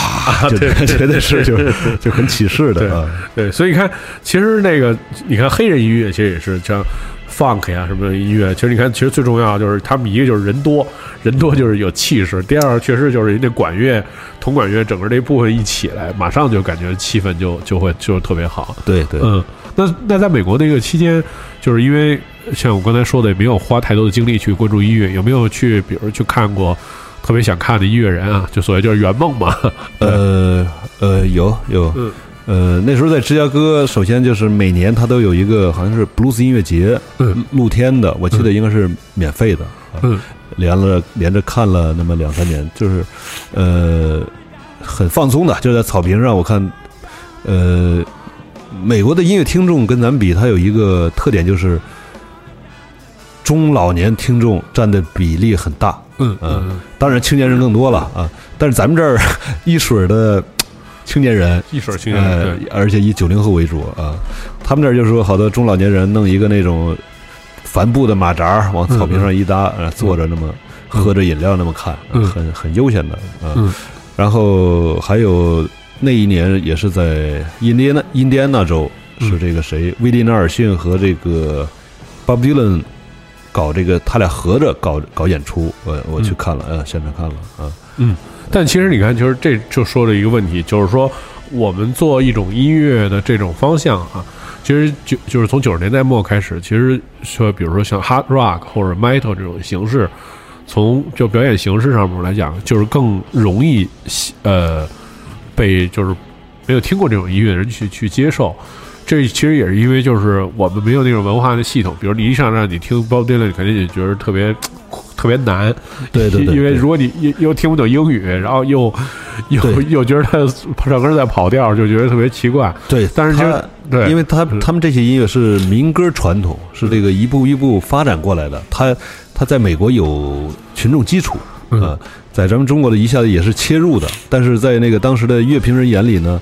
就绝对 *laughs* 是就就很起势的啊！对，所以你看，其实那个你看黑人音乐其实也是像 funk 呀什么音乐，其实你看，其实最重要就是他们一个就是人多，人多就是有气势；第二，确实就是人家管乐、铜管乐整个这部分一起来，马上就感觉气氛就就会就特别好。对对，嗯，那那在美国那个期间，就是因为像我刚才说的，也没有花太多的精力去关注音乐，有没有去比如去看过特别想看的音乐人啊？就所谓就是圆梦嘛。呃呃，有有，嗯呃，那时候在芝加哥，首先就是每年它都有一个好像是布鲁斯音乐节，嗯露天的，我记得应该是免费的，啊嗯连了连着看了那么两三年，就是呃很放松的，就在草坪上，我看呃美国的音乐听众跟咱们比，它有一个特点就是中老年听众占的比例很大，嗯嗯，当然青年人更多了啊，但是咱们这儿 *laughs* 一水儿的 *tsk* 青年人，一水儿青年呃人，对，而且以九零后为主啊，他们那儿就是说好多中老年人弄一个那种帆布的马扎儿往草坪上一搭，呃，坐着那么喝着饮料那么看，嗯。很很悠闲的啊。嗯。然后还有那一年也是在印第安纳印第安纳州，嗯。是这个谁威利纳尔逊和这个 Bob Dylan 搞这个，他俩合着搞搞演出，我我去看了，呃，现场看了啊。嗯但其实你看，就是这就说了一个问题，就是说我们做一种音乐的这种方向啊，其实就就是从九十年代末开始，其实说比如说像 hard rock 或者 metal 这种形式，从就表演形式上面来讲，就是更容易呃被就是没有听过这种音乐的人去去接受。这其实也是因为就是我们没有那种文化的系统，比如你一上让你听 Bob Dylan，你肯定也觉得特别特别难，对对对对因为如果你又又听不懂英语，然后又又又觉得他唱歌在跑调，就觉得特别奇怪。对，但是就他对因为他嗯他们这些音乐是民歌传统，是这个一步一步发展过来的。他他在美国有群众基础啊、嗯在咱们中国的一下子也是切入的，但是在那个当时的乐评人眼里呢，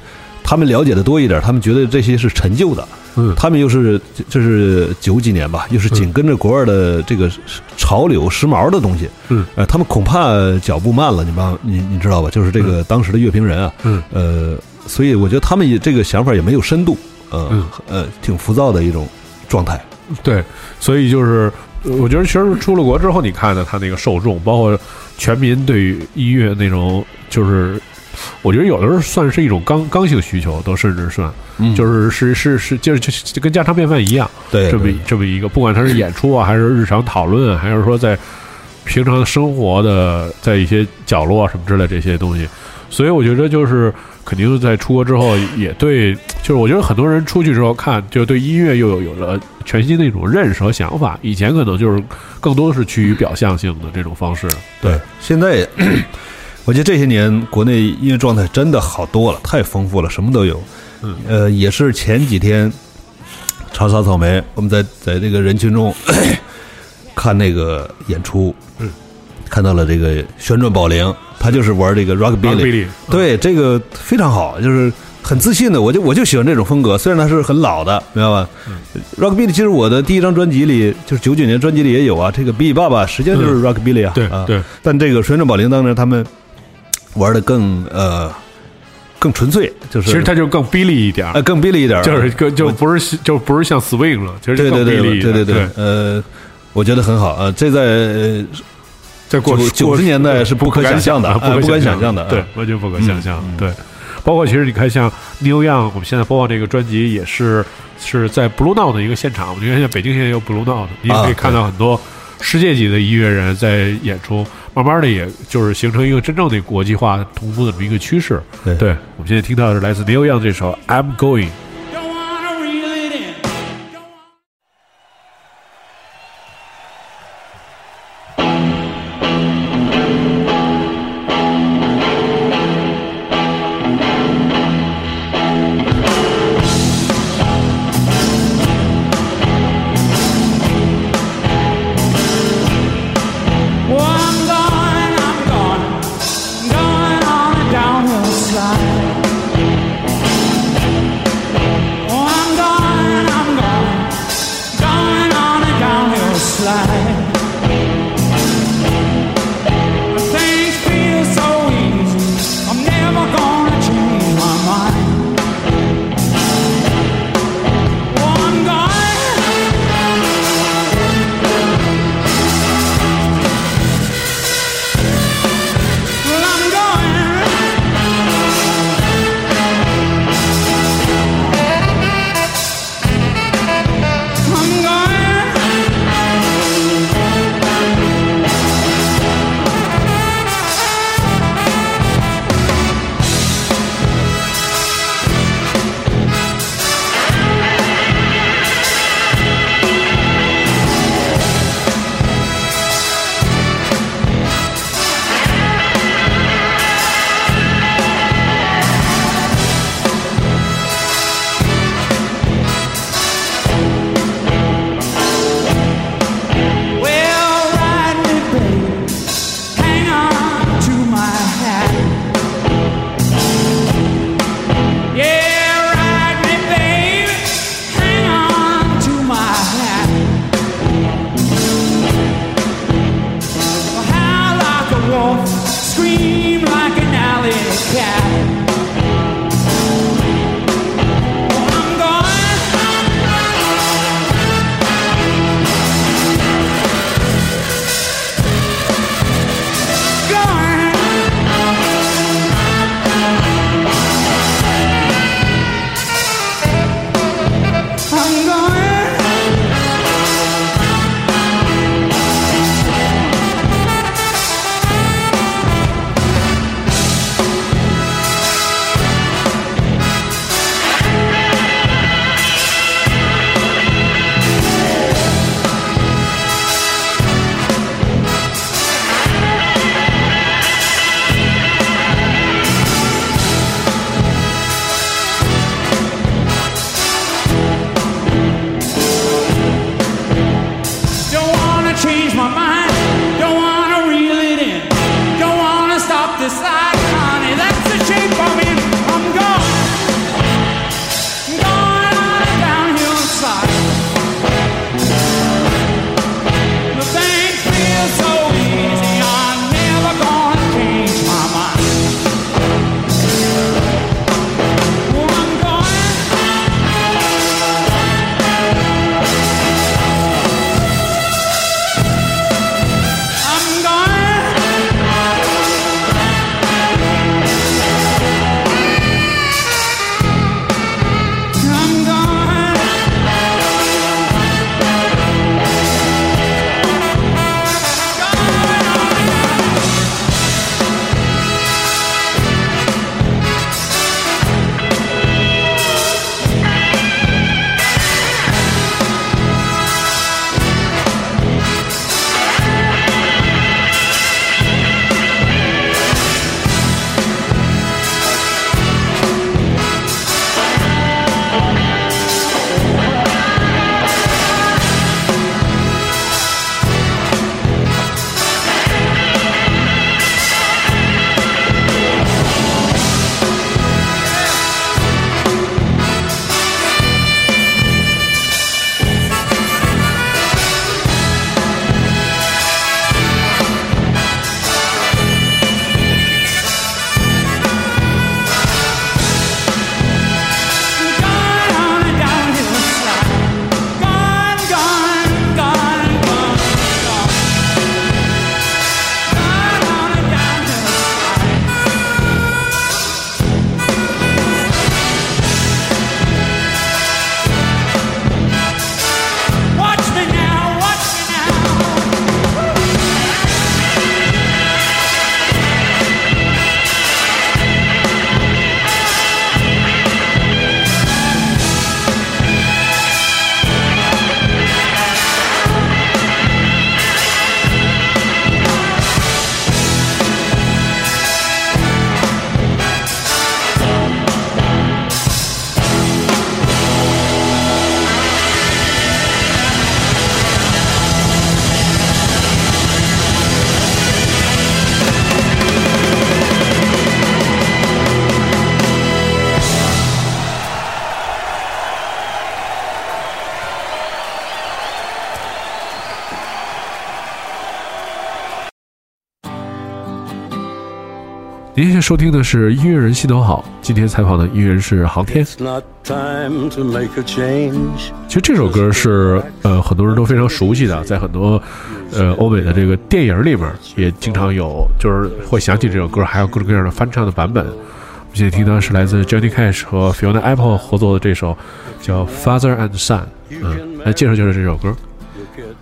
他们了解的多一点，他们觉得这些是陈旧的。嗯他们又是这这是九几年吧，又是紧跟着国外的这个潮流、时髦的东西，嗯，呃，他们恐怕脚步慢了，你帮你你知道吧？就是这个当时的乐评人啊，嗯，呃，所以我觉得他们也这个想法也没有深度，呃，嗯呃，挺浮躁的一种状态。对，所以就是呃我觉得其实出了国之后，你看的他那个受众，包括全民对于音乐那种，就是我觉得有的时候算是一种刚刚性需求，都甚至算，嗯就是是是是，就是就就跟家常便饭一样。对这么这么一个，不管它是演出啊，还是日常讨论啊，还是说在平常生活的在一些角落啊什么之类这些东西，所以我觉得就是肯定在出国之后也对，就是我觉得很多人出去之后看，就对音乐又有有了全新的一种认识和想法。以前可能就是更多的是趋于表象性的这种方式。对，现在我觉得这些年国内音乐状态真的好多了，太丰富了，什么都有。嗯，呃，也是前几天长沙草莓，我们在在这个人群中 *coughs* 看那个演出，嗯，看到了这个旋转保龄，他就是玩这个 rockabilly，Rockabilly，对，这个非常好，就是很自信的，我就我就喜欢这种风格，虽然它是很老的，明白吧、r o c k a b i l l y 其实我的第一张专辑里，就是九九年专辑里也有啊，这个 B 爸爸实际上就是 rockabilly 啊，啊。对。对，但这个旋转保龄当时他们玩的更呃更纯粹，就是其实它就更逼力一点儿呃，更逼利一点儿，就是更就不是就不是像 swing 了，其实就对对对更逼力一点。对对对，呃，我觉得很好啊，这在呃在过九九十年代是不可想象的不可想想象的啊对，完全不可想象。对，包括其实你看，像 New Young，我们现在播放这个专辑也是是在 Blue Note 的一个现场。我觉得现在北京现在有 Blue Note，你也啊可以看到很多世界级的音乐人在演出，慢慢的也就是形成一个真正的国际化同步的这么一个趋势。对对，我们现在听到的是来自 Neil Young 这首《I'm Going》。您现在收听的是音乐人系统好，今天采访的音乐人是航天。It's not time to make a change. 其实这首歌是呃很多人都非常熟悉的，在很多呃欧美的这个电影里面也经常有，就是会想起这首歌，还有各种各样的翻唱的版本。我们现在听到是来自 Johnny Cash 和 Fiona Apple 合作的这首叫《Father and Son》。嗯，来介绍介绍这首歌。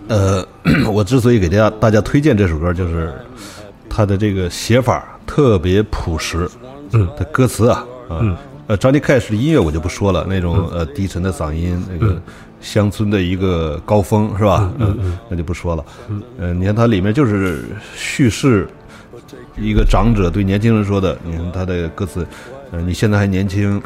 呃，*clears throat* 我之所以给大家大家推荐这首歌，就是它的这个写法特别朴实，嗯，的歌词啊，啊，呃，Johnny Cash 的音乐我就不说了，那种呃低沉的嗓音，那个乡村的一个高峰是吧？嗯，那就不说了。嗯，你看它里面就是叙事一个长者对年轻人说的，你看他的歌词，呃，你现在还年轻，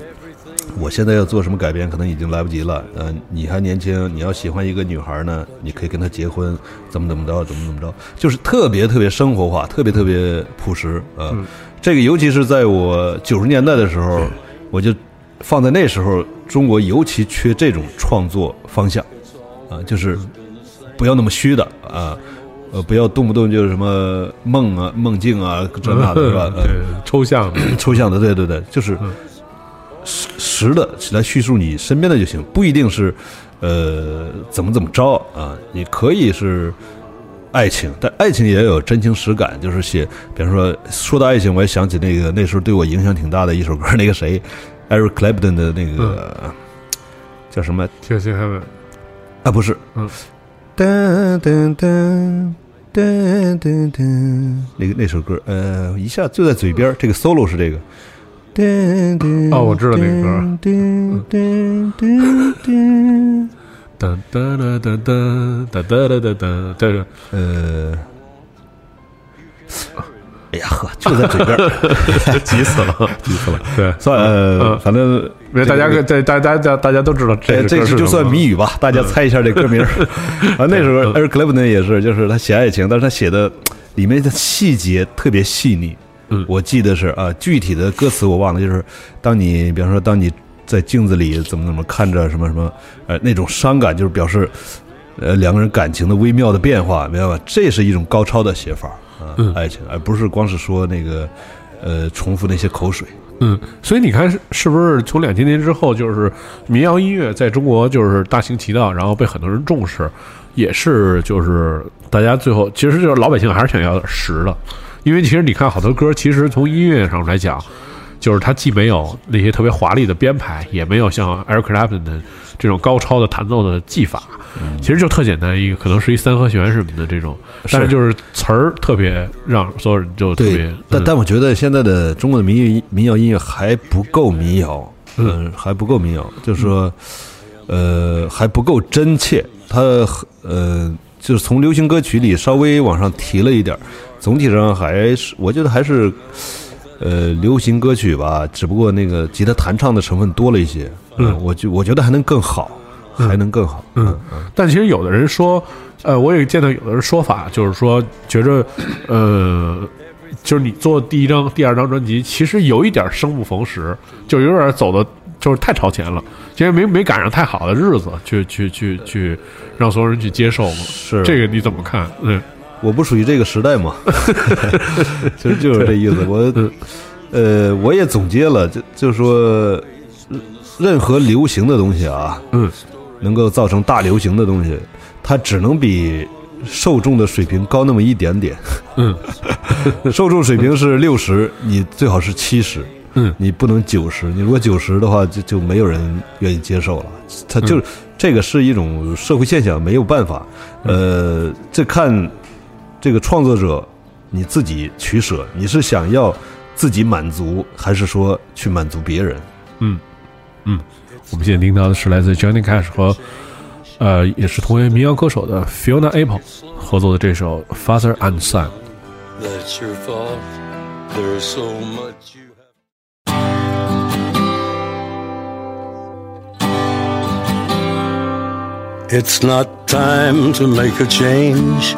我现在要做什么改变，可能已经来不及了。嗯、你还年轻，你要喜欢一个女孩呢，你可以跟她结婚，怎么怎么着，怎么怎么着，就是特别特别生活化，特别特别朴实。呃，这个尤其是在我九十年代的时候，我就放在那时候，中国尤其缺这种创作方向，啊、就是不要那么虚的啊。呃，不要动不动就是什么梦啊、梦境啊，这那的是吧？呃对，抽象的。*clears throat* 抽象的，对对对，就是实实的来叙述你身边的就行，不一定是呃怎么怎么着啊，你可以是爱情，但爱情也有真情实感，就是写，比方说说到爱情，我也想起那个那时候对我影响挺大的一首歌，那个谁，Eric Clapton 的那个、叫什么听听他们，啊？不是，嗯，噔噔噔。噔噔噔，那个那首歌，呃，一下就在嘴边，这个 solo 是这个。哦我知道那个歌。噔噔噔噔，噔噔噔噔噔噔噔噔噔噔，呃，哎呀呵，就在嘴边，*laughs* 急死了，*laughs* 急死了。对，算，呃嗯。反正因为大家在大家大大家都知道这这就算谜语吧，大家猜一下这歌名儿。*laughs* 啊，那时候 Eric Clapton 也是，就是他写爱情，但是他写的里面的细节特别细腻。嗯我记得是啊，具体的歌词我忘了，就是当你比方说当你在镜子里怎么怎么看着什么什么，呃，那种伤感就是表示呃两个人感情的微妙的变化，明白吧？这是一种高超的写法啊，嗯爱情，而不是光是说那个呃重复那些口水。嗯，所以你看是是不是从两千年之后，就是民谣音乐在中国就是大行其道，然后被很多人重视，也是就是大家最后其实就是老百姓还是想要点实的，因为其实你看好多歌，其实从音乐上来讲，就是它既没有那些特别华丽的编排，也没有像 Eric Clapton 的这种高超的弹奏的技法，其实就特简单一个，可能是一三和弦什么的这种，但是就是词儿特别让所有人就特别对，，但嗯。但我觉得现在的中国的民乐民谣音乐还不够民谣，嗯，还不够民谣，就是说，呃，还不够真切。它呃，就是从流行歌曲里稍微往上提了一点儿，总体上还是我觉得还是呃流行歌曲吧，只不过那个吉他弹唱的成分多了一些。嗯我觉我觉得还能更好，还能更好。嗯，但其实有的人说，呃，我也见到有的人说法，就是说觉着，呃，就是你做第一张、第二张专辑，其实有一点生不逢时，就有点走的，就是太超前了，其实没没赶上太好的日子，去去去去让所有人去接受嘛。是这个你怎么看？嗯我不属于这个时代嘛，*laughs* 其实就是这意思。我，呃，我也总结了，就就是说，任何流行的东西啊，嗯能够造成大流行的东西，它只能比受众的水平高那么一点点。嗯 *laughs* 受众水平是六十，你最好是七十，嗯你不能九十。你如果九十的话，就就没有人愿意接受了。它就是、嗯这个是一种社会现象，没有办法。呃，这看这个创作者你自己取舍，你是想要自己满足，还是说去满足别人？嗯嗯，我们现在听到的是来自 Johnny Cash 和呃也是同为民谣歌手的 Fiona Apple 合作的这首《Father and Son》。That's your fault. There's so much you have. It's not time to make a change.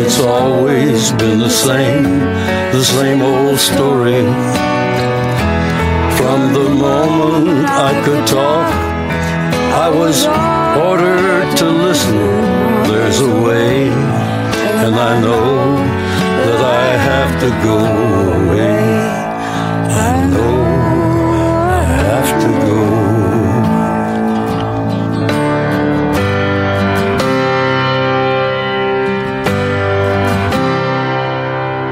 It's always been the same, the same old story. From the moment I could talk, I was ordered to listen. There's a way, and I know that I have to go away. I know I have to go.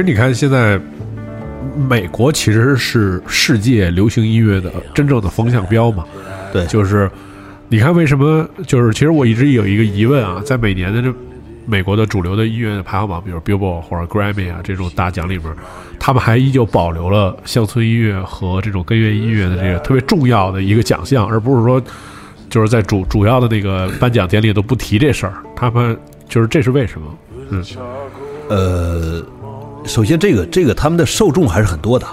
实你看，现在美国其实是世界流行音乐的真正的风向标嘛。对就是你看为什么？就是其实我一直有一个疑问啊，在每年的这美国的主流的音乐排行榜，比如 Billboard 或者 Grammy 啊这种大奖里面，他们还依旧保留了乡村音乐和这种根源音乐的这个特别重要的一个奖项，而不是说就是在主主要的那个颁奖典礼都不提这事儿。他们就是这是为什么？嗯呃，首先这个这个他们的受众还是很多的，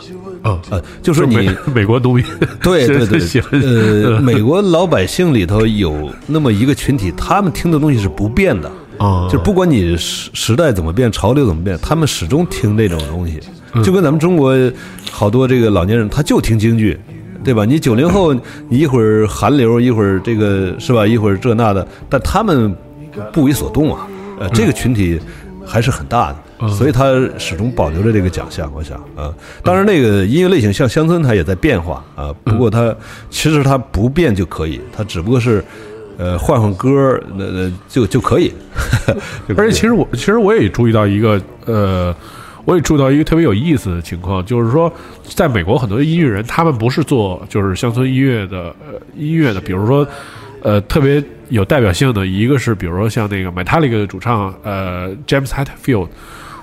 嗯，呃，就是你美美国农民，*laughs* 对对对。*laughs* 呃，美国老百姓里头有那么一个群体，他们听的东西是不变的，啊，就不管你时时代怎么变，潮流怎么变，他们始终听这种东西，嗯。就跟咱们中国好多这个老年人，他就听京剧，对吧？你九零后，你一会儿韩流，一会儿这个是吧？一会儿这那的，但他们不为所动啊，呃，这个群体还是很大的。所以他始终保留着这个奖项，我想啊，当然那个音乐类型像乡村，它也在变化啊。不过它其实它不变就可以，它只不过是呃换换歌儿，那那就就可以。*laughs* 就可以而且其实我其实我也注意到一个呃，我也注意到一个特别有意思的情况，就是说，在美国很多音乐人，他们不是做就是乡村音乐的呃音乐的，比如说呃特别有代表性的一个是，比如说像那个 Metallica 的主唱呃 James Hetfield，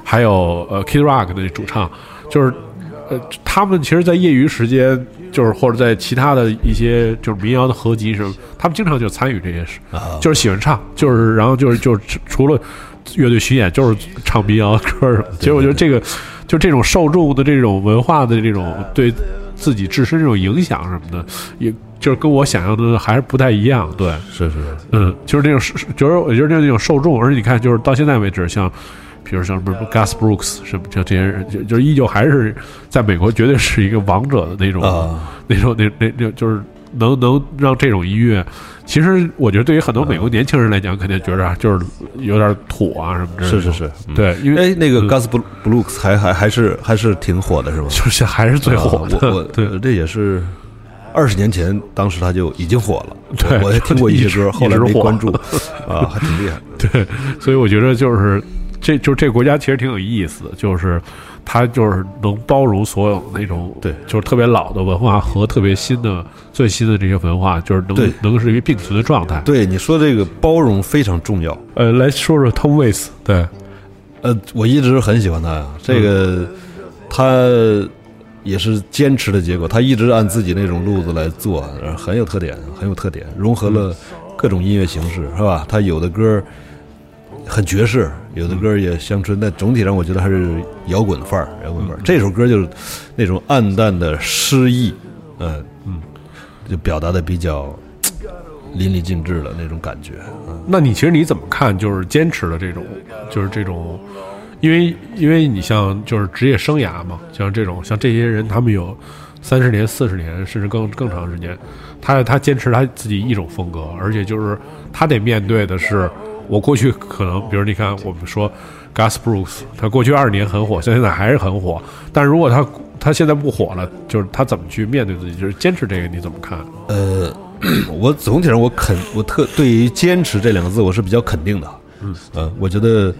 还有呃 Kid Rock 的主唱，就是呃他们其实，在业余时间。就是或者在其他的一些就是民谣的合集什么，他们经常就参与这些事，就是喜欢唱，就是然后就是就是除了乐队巡演，就是唱民谣歌什么的。其实我觉得这个就这种受众的这种文化的这种对自己自身这种影响什么的，也就是跟我想象的还是不太一样。对，是是是，嗯，就是那种是，就是我觉得就是那种受众，而且你看，就是到现在为止，像比如像什么 Gas Brooks 什么，就这些人，就就是依旧还是在美国绝对是一个王者的那种、啊那种那那那就是能能让这种音乐，其实我觉得对于很多美国年轻人来讲，肯定觉着啊就是有点土啊什么之类的。是是是，嗯对，因为哎，那个嗯 Gus Blu- Brooks 还还还是还是挺火的，是吧？就是还是最火的。啊我我 *laughs* 对这也是二十年前，当时他就已经火了。*laughs* 对我我也听过一些歌，*laughs* 后来关注，啊，还挺厉害。对，所以我觉得就是这就是这个国家其实挺有意思的，就是它就是能包容所有那种对就是特别老的文化和特别新的最新的这些文化，就是能能是一个并存的状态。对你说这个包容非常重要。呃，来说说 Tom Waits，对，呃，我一直很喜欢他呀，这个他也是坚持的结果，他一直按自己那种路子来做，很有特点，很有特点，融合了各种音乐形式，是吧？他有的歌很爵士，有的歌也乡村，但总体上我觉得还是摇滚范儿，摇滚范儿。这首歌就是那种暗淡的诗意，嗯嗯，就表达的比较淋漓尽致的那种感觉，嗯。那你其实你怎么看？就是坚持的这种，就是这种，因为因为你像就是职业生涯嘛，像这种像这些人，他们有三十年、四十年，甚至更更长时间，他他坚持他自己一种风格，而且就是他得面对的是，我过去可能，比如你看我们说 Gus Brooks，他过去二十年很火，现在还是很火，但如果他他现在不火了，就是他怎么去面对自己，就是坚持这个，你怎么看？呃，我总体上我肯我特对于坚持这两个字我是比较肯定的。嗯呃，我觉得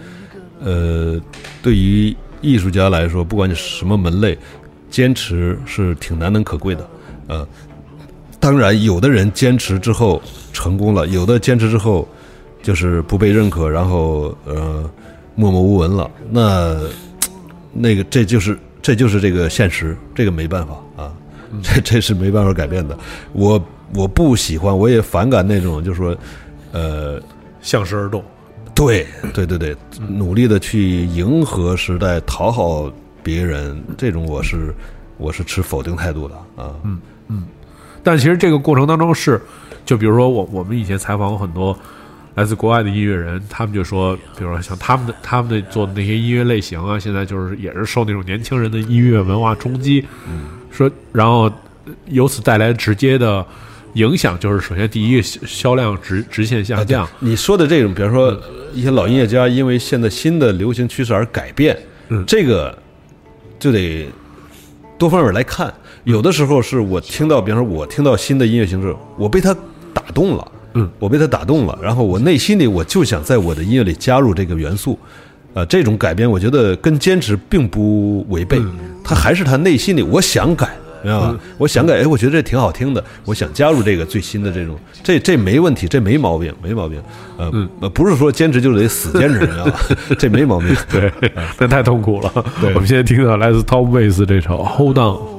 呃，对于艺术家来说，不管你什么门类，坚持是挺难能可贵的。呃，当然，有的人坚持之后成功了，有的坚持之后就是不被认可，然后呃默默无闻了。那那个这就是这就是这个现实，这个没办法啊。*laughs* 这这是没办法改变的。我我不喜欢，我也反感那种，就是说，呃，向时而动。对对对对，努力的去迎合时代，讨好别人，这种我是我是持否定态度的啊。嗯，但其实这个过程当中是，就比如说我我们以前采访过很多来自国外的音乐人，他们就说，比如说像他们的他们的做的那些音乐类型啊，现在就是也是受那种年轻人的音乐文化冲击，说然后由此带来直接的影响，就是首先第一个销销量直直线下降，你说的这种，比如说一些老音乐家因为现在新的流行趋势而改变，嗯。这个就得多方面来看。有的时候是我听到，比方说我听到新的音乐形式，我被它打动了，嗯，我被他打动了，然后我内心里我就想在我的音乐里加入这个元素。呃，这种改编，我觉得跟坚持并不违背，他还是他内心里我想改，明白吧？我想改，哎，我觉得这挺好听的，我想加入这个最新的这种，这这没问题，这没毛病，没毛病。呃，呃不是说坚持就得死坚持，你知道吧？这没毛病。*laughs* 对，那太痛苦了。我们现在听到来自 Tom Waits 这首《Hold On》。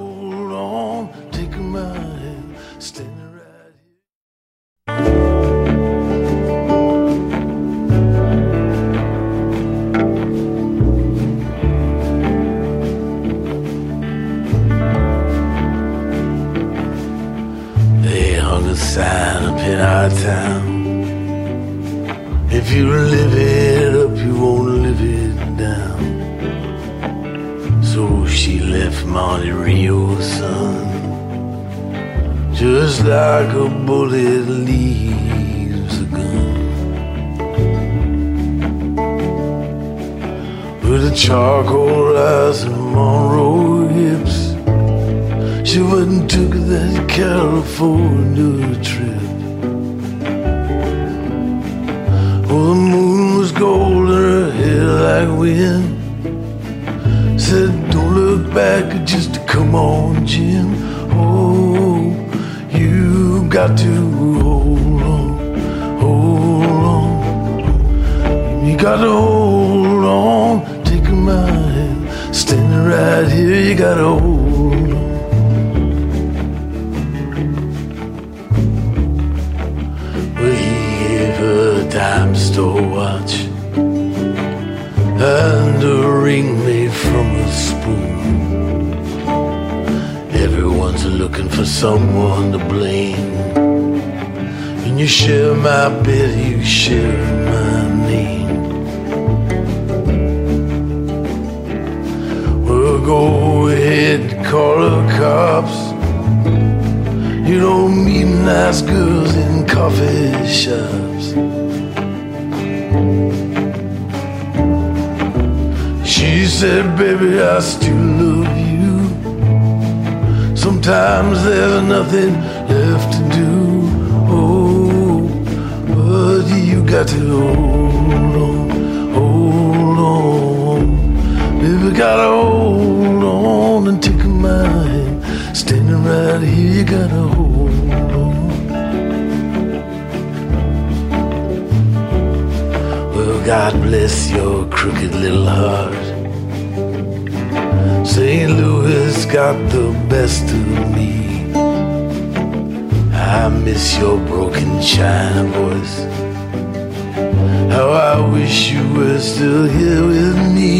Wish you were still here with me.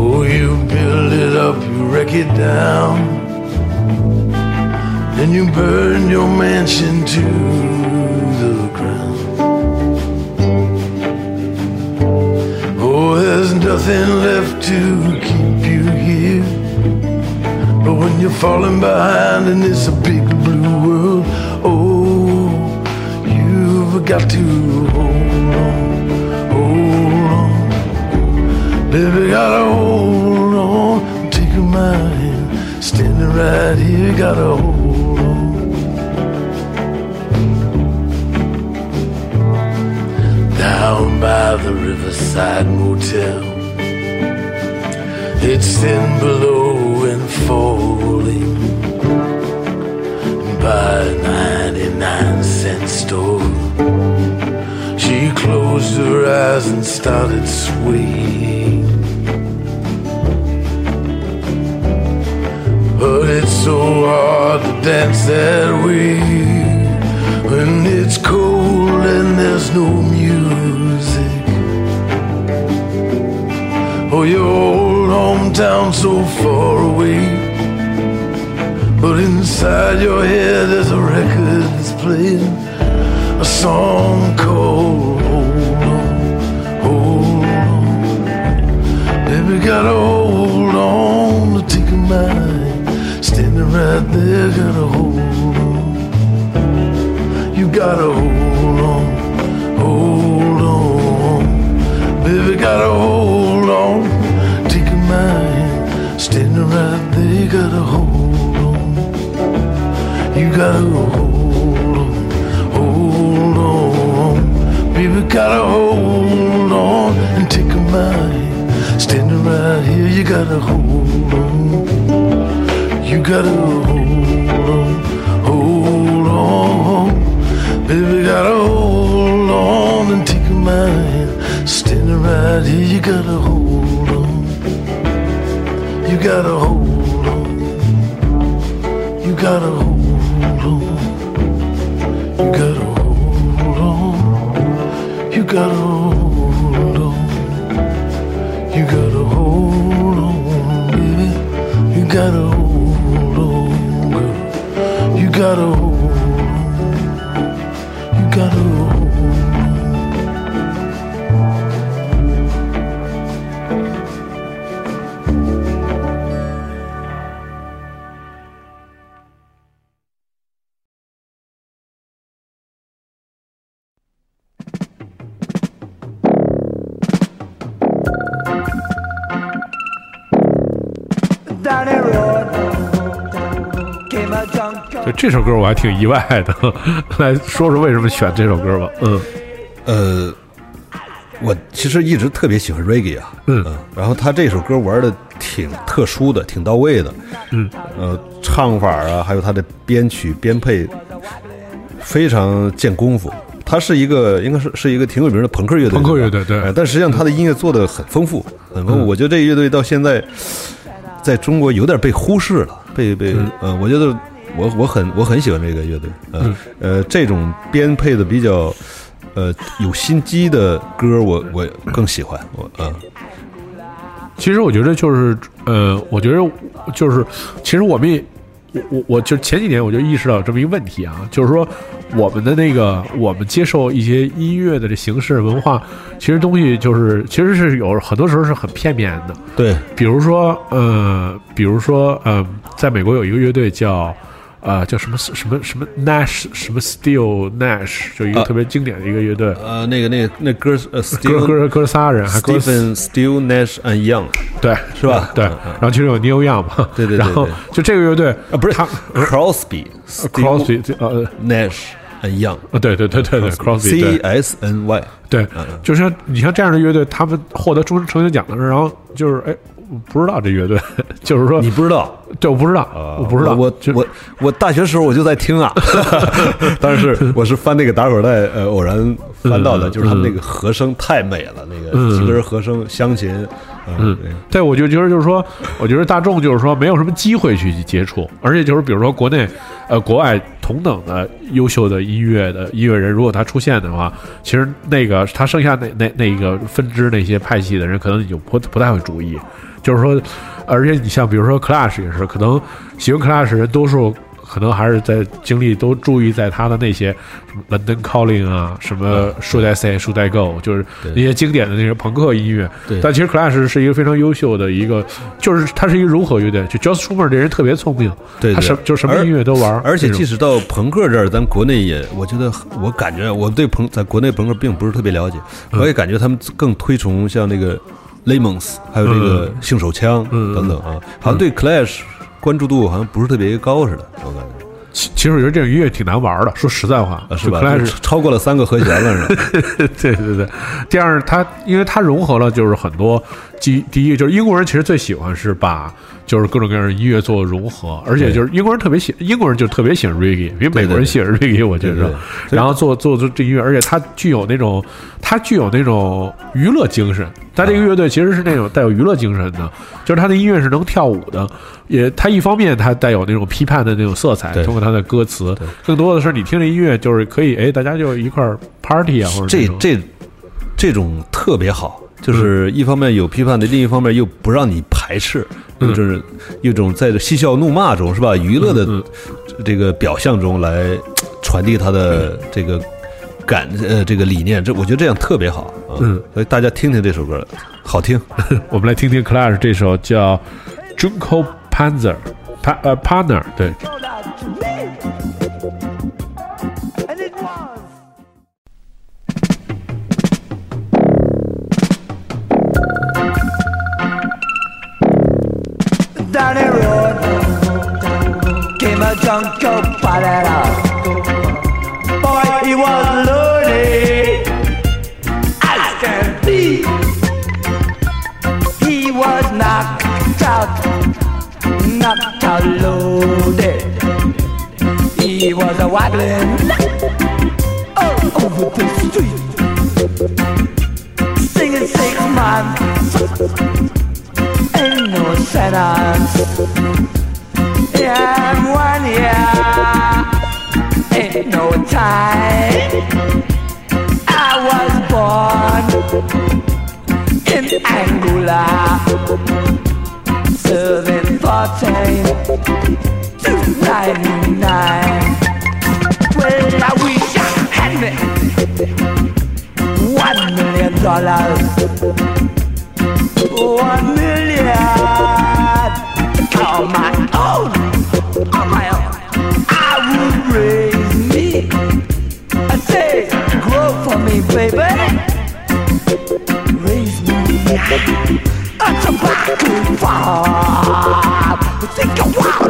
Oh, you build it up, you wreck it down. Then you burn your mansion to the ground. Oh, there's nothing left to keep you here. But when you're falling behind and it's a big blue world, got to hold on, hold on. Baby, gotta hold on, take my hand, standing right here, gotta hold on. Down by the riverside motel. It's thin below and falling by a 99 cent store. She closed her eyes and started swaying. But it's so hard to dance that way when it's cold and there's no music. Oh, your old hometown so far away. But inside your head there's a record a song called Hold On, Hold On. Baby, gotta hold on to take a mind. Standing right there, gotta hold on. You gotta hold on, hold on. Baby, gotta hold on. Take a mind. Standing right there, gotta hold on. You gotta hold gotta hold on and take a mind. Standing right here, you gotta hold on. You gotta hold on, hold on. Baby, gotta hold on and take a mind. Standing right here, you gotta hold on. You gotta hold on. You gotta hold 首歌我还挺意外的，*laughs* 来说说为什么选这首歌吧。嗯呃，我其实一直特别喜欢 reggae 啊，嗯然后他这首歌玩的挺特殊的，挺到位的，嗯，呃，唱法啊，还有他的编曲编配非常见功夫。他是一个应该是是一个挺有名的朋克乐队，朋克乐队对呃但实际上他的音乐做的很丰富，很丰富。嗯我觉得这个乐队到现在在中国有点被忽视了，被被嗯呃，我觉得我我很我很喜欢这个乐队，呃、嗯。呃，这种编配的比较呃有心机的歌我，我更喜欢，我嗯、其实我觉得就是，呃，我觉得就是，其实我们也，我我我就前几年我就意识到这么一个问题啊，就是说我们的那个我们接受一些音乐的这形式文化，其实东西就是其实是有很多时候是很片面的，对，比如说呃，比如说呃，在美国有一个乐队叫。呃，叫什么什么什么 Nash 什么 Steel Nash，就一个啊。特别经典的一个乐队，呃，那个那个那歌呃哥，Stephen 哥哥仨人，还哥 Stephen Still Nash and Young 对，是吧？对，然后其中有 Neil Young 嘛，对对对然后就这个乐队啊，不是他 Crosby Crosby 呃 Nash N Young 啊，对对对对对，Crosby，C S N Y，对就像你像这样的乐队，他们获得终身成就奖的时候，然后就是哎，我不知道这乐队，*laughs* 就是说你不知道？这，我不知道，啊我不知道，我我我大学时候我就在听啊，*laughs* 但是我是翻那个打口袋，呃，偶然翻到的，嗯就是他们那个和声太美了，那个嗯几根和声、湘琴，嗯对，我就觉得就是说，我觉得大众就是说没有什么机会去接触，而且就是比如说国内，呃，国外同等的优秀的音乐的音乐人，如果他出现的话，其实那个他剩下那那那个分支那些派系的人，可能你就不不太会注意。就是说，而且你像比如说 Clash 也是，可能喜欢 Clash 人多数。可能还是在精力都注意在他的那些什么 London Calling 啊，什么 Should I Say Should I Go，就是那些经典的那些朋克音乐。对但其实 Clash 是一个非常优秀的一个，就是它是一个融合乐队。就 Joss Schumer 这人特别聪明，对对他什就什么音乐都玩儿。而且即使到朋克这儿，咱国内也，我觉得我感觉我对朋在国内朋克并不是特别了解，嗯我也感觉他们更推崇像那个 Lemons，还有这个性手枪嗯。等等啊，好像对 Clash 关注度好像不是特别高似的，我感觉。其其实我觉得这种音乐挺难玩的，说实在话，啊，是吧？超过了三个和弦了是吧？*laughs* 对对对，第二，它因为它融合了就是很多，第第一就是英国人其实最喜欢是把就是各种各样的音乐做融合，而且就是英国人特别喜英国人就特别喜欢 reggae，比美国人喜欢 reggae，我觉得，然后做做做这音乐，而且它具有那种它具有那种娱乐精神，它这个乐队其实是那种带有娱乐精神的，就是它的音乐是能跳舞的，也它一方面它带有那种批判的那种色彩，通过它的歌词，更多的是你听这音乐就是可以哎大家就一块儿 party 啊或者这这这种特别好，就是一方面有批判的，另一方面又不让你排斥，嗯就是一种在嬉笑怒骂中是吧？娱乐的嗯这个表象中来传递他的这个感呃这个理念，这我觉得这样特别好啊。嗯，所以大家听听这首歌，好听。*laughs* 我们来听听 Clash 这首叫《Junko Panzer》，pa 呃 Partner，对，came a drunk old banana. Boy, he was loaded as can be. He was knocked out, knocked out loaded. He was a waggling all over the street, singing six months, ain't no sentence. Yeah, ain't no time. I was born in Angola, serving fourteen to ninety-nine. Well, I wish I had me one million dollars. It's about to fall. Think a while.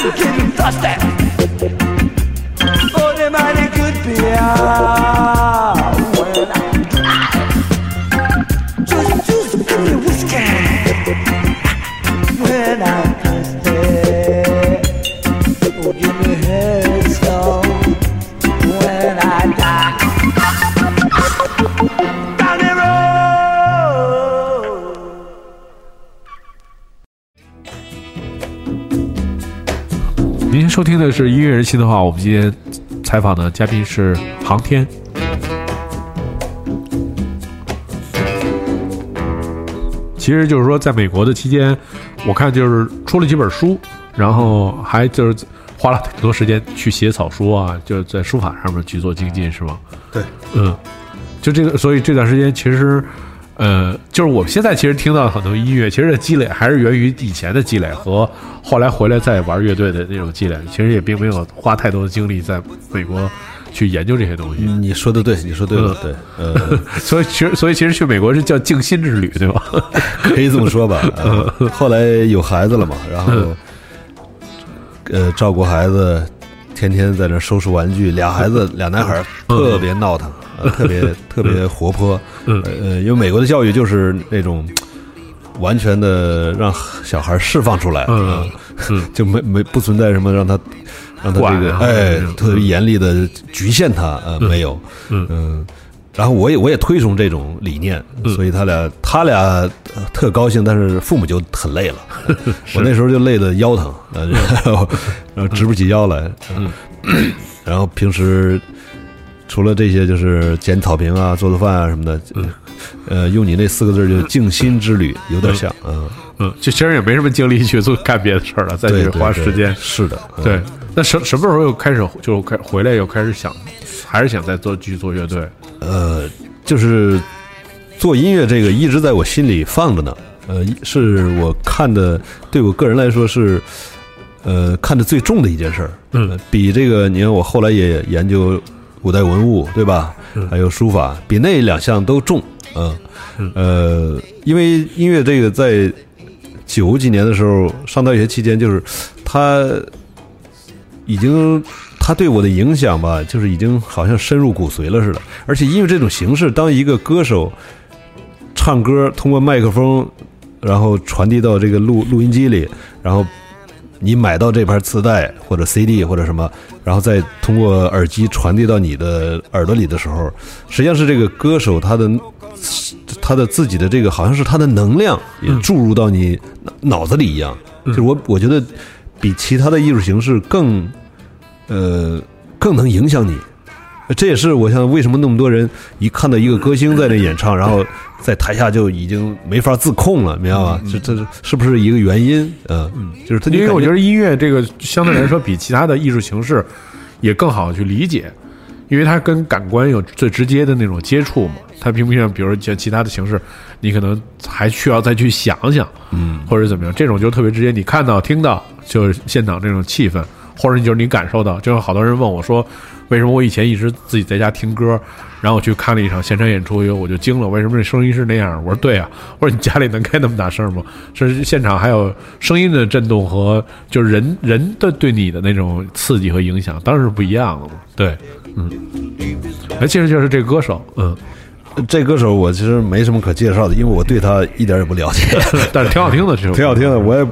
I'm getting thirsty. Oh, the mighty. 收听的是音乐人心的话，我们今天采访的嘉宾是航天。其实就是说，在美国的期间，我看就是出了几本书，然后还就是花了挺多时间去写草书啊，就是在书法上面去做精进，是吗？对，嗯，就这个，所以这段时间其实，呃，就是我们现在其实听到很多音乐，其实积累还是源于以前的积累和后来回来再玩乐队的那种积累，其实也并没有花太多的精力在美国去研究这些东西。你说的对，你说对了，对，呃，所以其实，所以其实去美国是叫静心之旅，对吧？*laughs* 可以这么说吧。呃后来有孩子了嘛，然后呃照顾孩子，天天在那收拾玩具，俩孩子俩男孩儿特别闹腾，呃特别 *laughs* 特别活泼。嗯。呃，因为美国的教育就是那种完全的让小孩释放出来，嗯 *laughs* 就没没不存在什么让他让他这个哎特别严厉的局限他，呃，没有，嗯。嗯，然后我也我也推崇这种理念，嗯。所以他俩他俩呃特高兴，但是父母就很累了。*laughs* 我那时候就累得腰疼，呃然后然后直不起腰来。嗯，然后平时除了这些，就是捡草坪啊、做做饭啊什么的。呃，用你那四个字儿就静心之旅，有点像，嗯，嗯，就其实也没什么精力去做干别的事儿了，再去花时间。是的，嗯对，那什什么时候又开始就开回来又开始想，还是想再做继续做乐队？呃，就是做音乐这个一直在我心里放着呢。呃，是我看的，对我个人来说是，呃，看的最重的一件事儿。嗯呃比这个，你看我后来也研究古代文物，对吧？嗯还有书法，比那两项都重。嗯，呃，因为音乐这个在九几年的时候上大学期间，就是他已经他对我的影响吧，就是已经好像深入骨髓了似的。而且因为这种形式，当一个歌手唱歌通过麦克风，然后传递到这个录录音机里，然后你买到这盘磁带或者 CD 或者什么，然后再通过耳机传递到你的耳朵里的时候，实际上是这个歌手他的他的自己的这个好像是他的能量也注入到你脑子里一样。就是我我觉得比其他的艺术形式更呃更能影响你。这也是我想为什么那么多人一看到一个歌星在那演唱，然后在台下就已经没法自控了，明白吗？这这是不是一个原因？嗯，就是他，因为我觉得得音乐这个相对来说比其他的艺术形式也更好去理解，因为它跟感官有最直接的那种接触嘛。它并不像比如像其他的形式，你可能还需要再去想想，嗯，或者怎么样。这种就特别直接，你看到、听到，就是现场这种气氛，或者就是你感受到。就是好多人问我说，为什么我以前一直自己在家听歌，然后我去看了一场现场演出以后，我就惊了，为什么这声音是那样？我说对啊，*laughs* 我说你家里能开那么大声吗？是现场还有声音的震动和就是人人的对你的那种刺激和影响，当然是不一样的嘛。对，嗯，哎，其实就是这个歌手，嗯，这歌手我其实没什么可介绍的，因为我对他一点也不了解。*laughs* 但是挺好听的，这首歌挺好听的，我也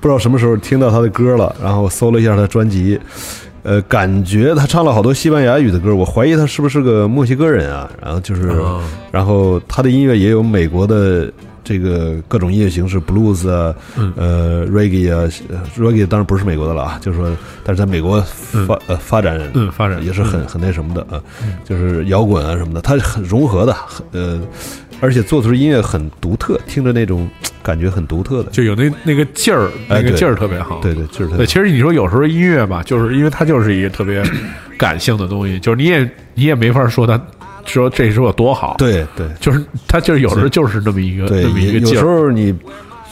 不知道什么时候听到他的歌了，然后搜了一下他专辑，呃，感觉他唱了好多西班牙语的歌，我怀疑他是不是个墨西哥人啊？然后就是，然后他的音乐也有美国的这个各种音乐形式，blues 啊，呃，reggae 啊呃，reggae 当然不是美国的了啊，就是说，但是在美国发呃发展嗯发展。也是很很那什么的啊，就是摇滚啊什么的，它很融合的，很呃，而且做出的音乐很独特，听着那种感觉很独特的，就有那那个劲儿，那个劲儿特别好。对对，就是它对，其实你说有时候音乐吧，就是因为它就是一个特别 *clears throat* 感性的东西，就是你也你也没法说它说这首有多好，，对对。就是它就是有时候就是那么一个对，那么一也有时候你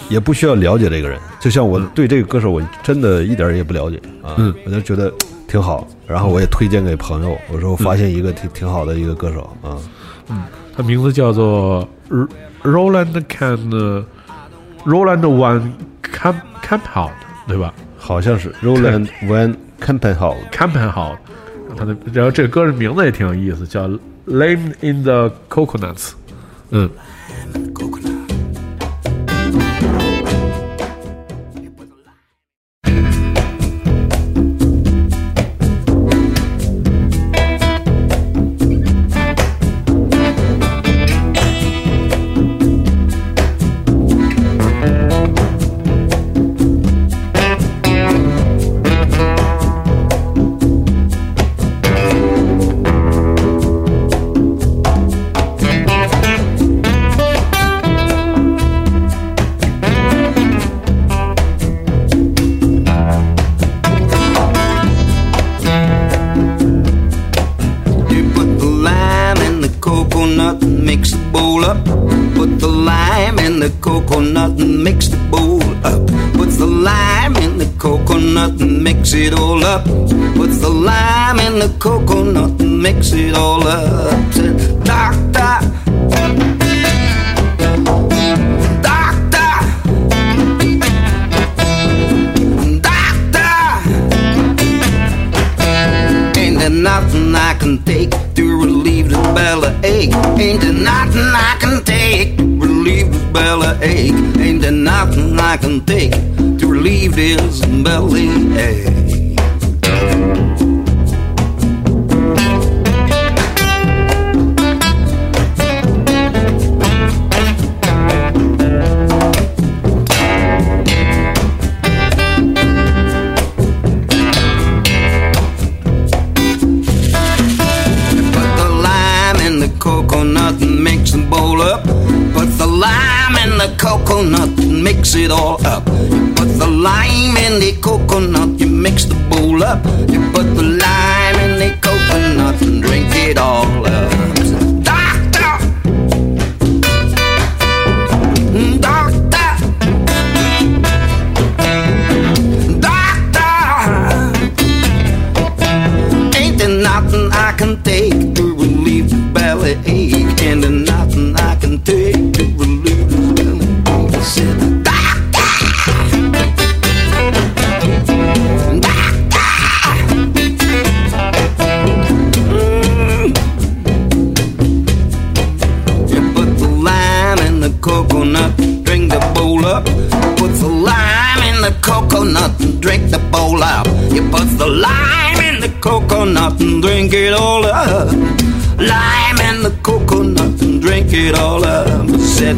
也不需要了解这个人，就像我对这个歌手，我真的一点也不了解啊，嗯我就觉得挺好，然后我也推荐给朋友，我说我发现一个挺挺好的一个歌手啊，它名字叫做 R- Roland Can Roland One Camp Campout，对吧好像是 Roland One Campenhall，？Campout，他的然后这个歌的名字也挺有意思，叫 Lame in the Coconuts，嗯。Drink it all up. Lime and the coconut and drink it all up. I said,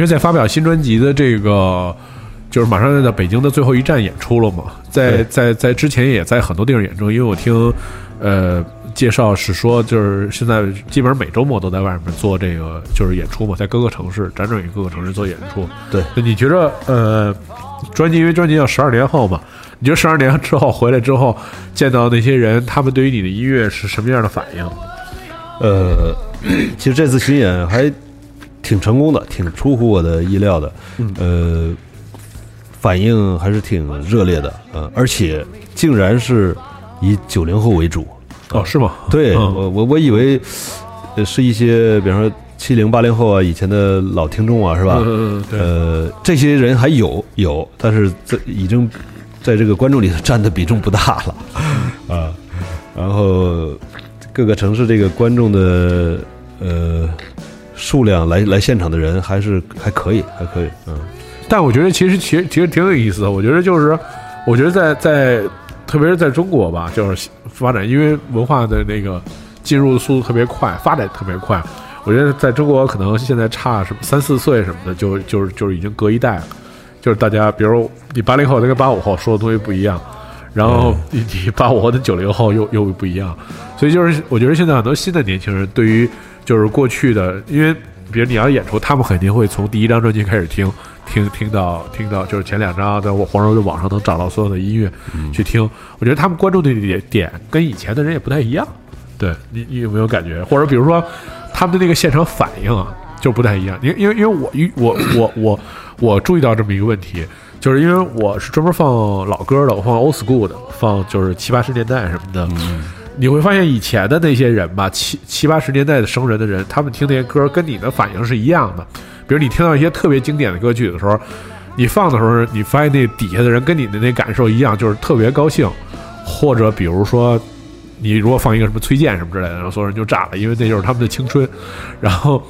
实，在发表新专辑的这个，就是马上要到北京的最后一站演出了嘛，在在在之前也在很多地方演出，因为我听呃介绍是说，就是现在基本上每周末都在外面做这个就是演出嘛，在各个城市辗转于各个城市做演出。对那你觉得呃，专辑因为专辑叫十二年后嘛，你觉得十二年之后回来之后见到那些人，他们对于你的音乐是什么样的反应？呃，*coughs* 其实这次巡演还挺成功的，挺出乎我的意料的。呃，反应还是挺热烈的，嗯、而且竟然是以九零后为主。哦，是吗？对、嗯我我我以为呃是一些，比方说七零八零后啊，以前的老听众啊，是吧？呃，这些人还有有，但是在已经在这个观众里占的比重不大了啊。然后各个城市这个观众的呃数量来来现场的人还是还可以，还可以，嗯。但我觉得其实其实其实挺有意思的。我觉得就是，我觉得在在特别是在中国吧，就是发展，因为文化的那个进入的速度特别快，发展特别快。我觉得在中国可能现在差什么三四岁什么的，就就是就是已经隔一代了。就是大家，比如你八零后，他跟八五后说的东西不一样，然后你你八五后跟九零后又又不一样，所以就是我觉得现在很多新的年轻人对于就是过去的，因为比如你要演出，他们肯定会从第一张专辑开始听，听听到听到就是前两张在我黄州的网上能找到所有的音乐、去听，我觉得他们关注的点点跟以前的人也不太一样。对你，你有没有感觉？或者比如说他们的那个现场反应啊，就不太一样。因为因为因为我我我我我注意到这么一个问题，就是因为我是专门放老歌的，我放 old school 的，放就是七八十年代什么的。你会发现以前的那些人吧，七七八十年代的生人的人，他们听那些歌跟你的反应是一样的。比如你听到一些特别经典的歌曲的时候，你放的时候，你发现那底下的人跟你的那感受一样，就是特别高兴。或者比如说，你如果放一个什么崔健什么之类的，然后所有人就炸了，因为那就是他们的青春。然后，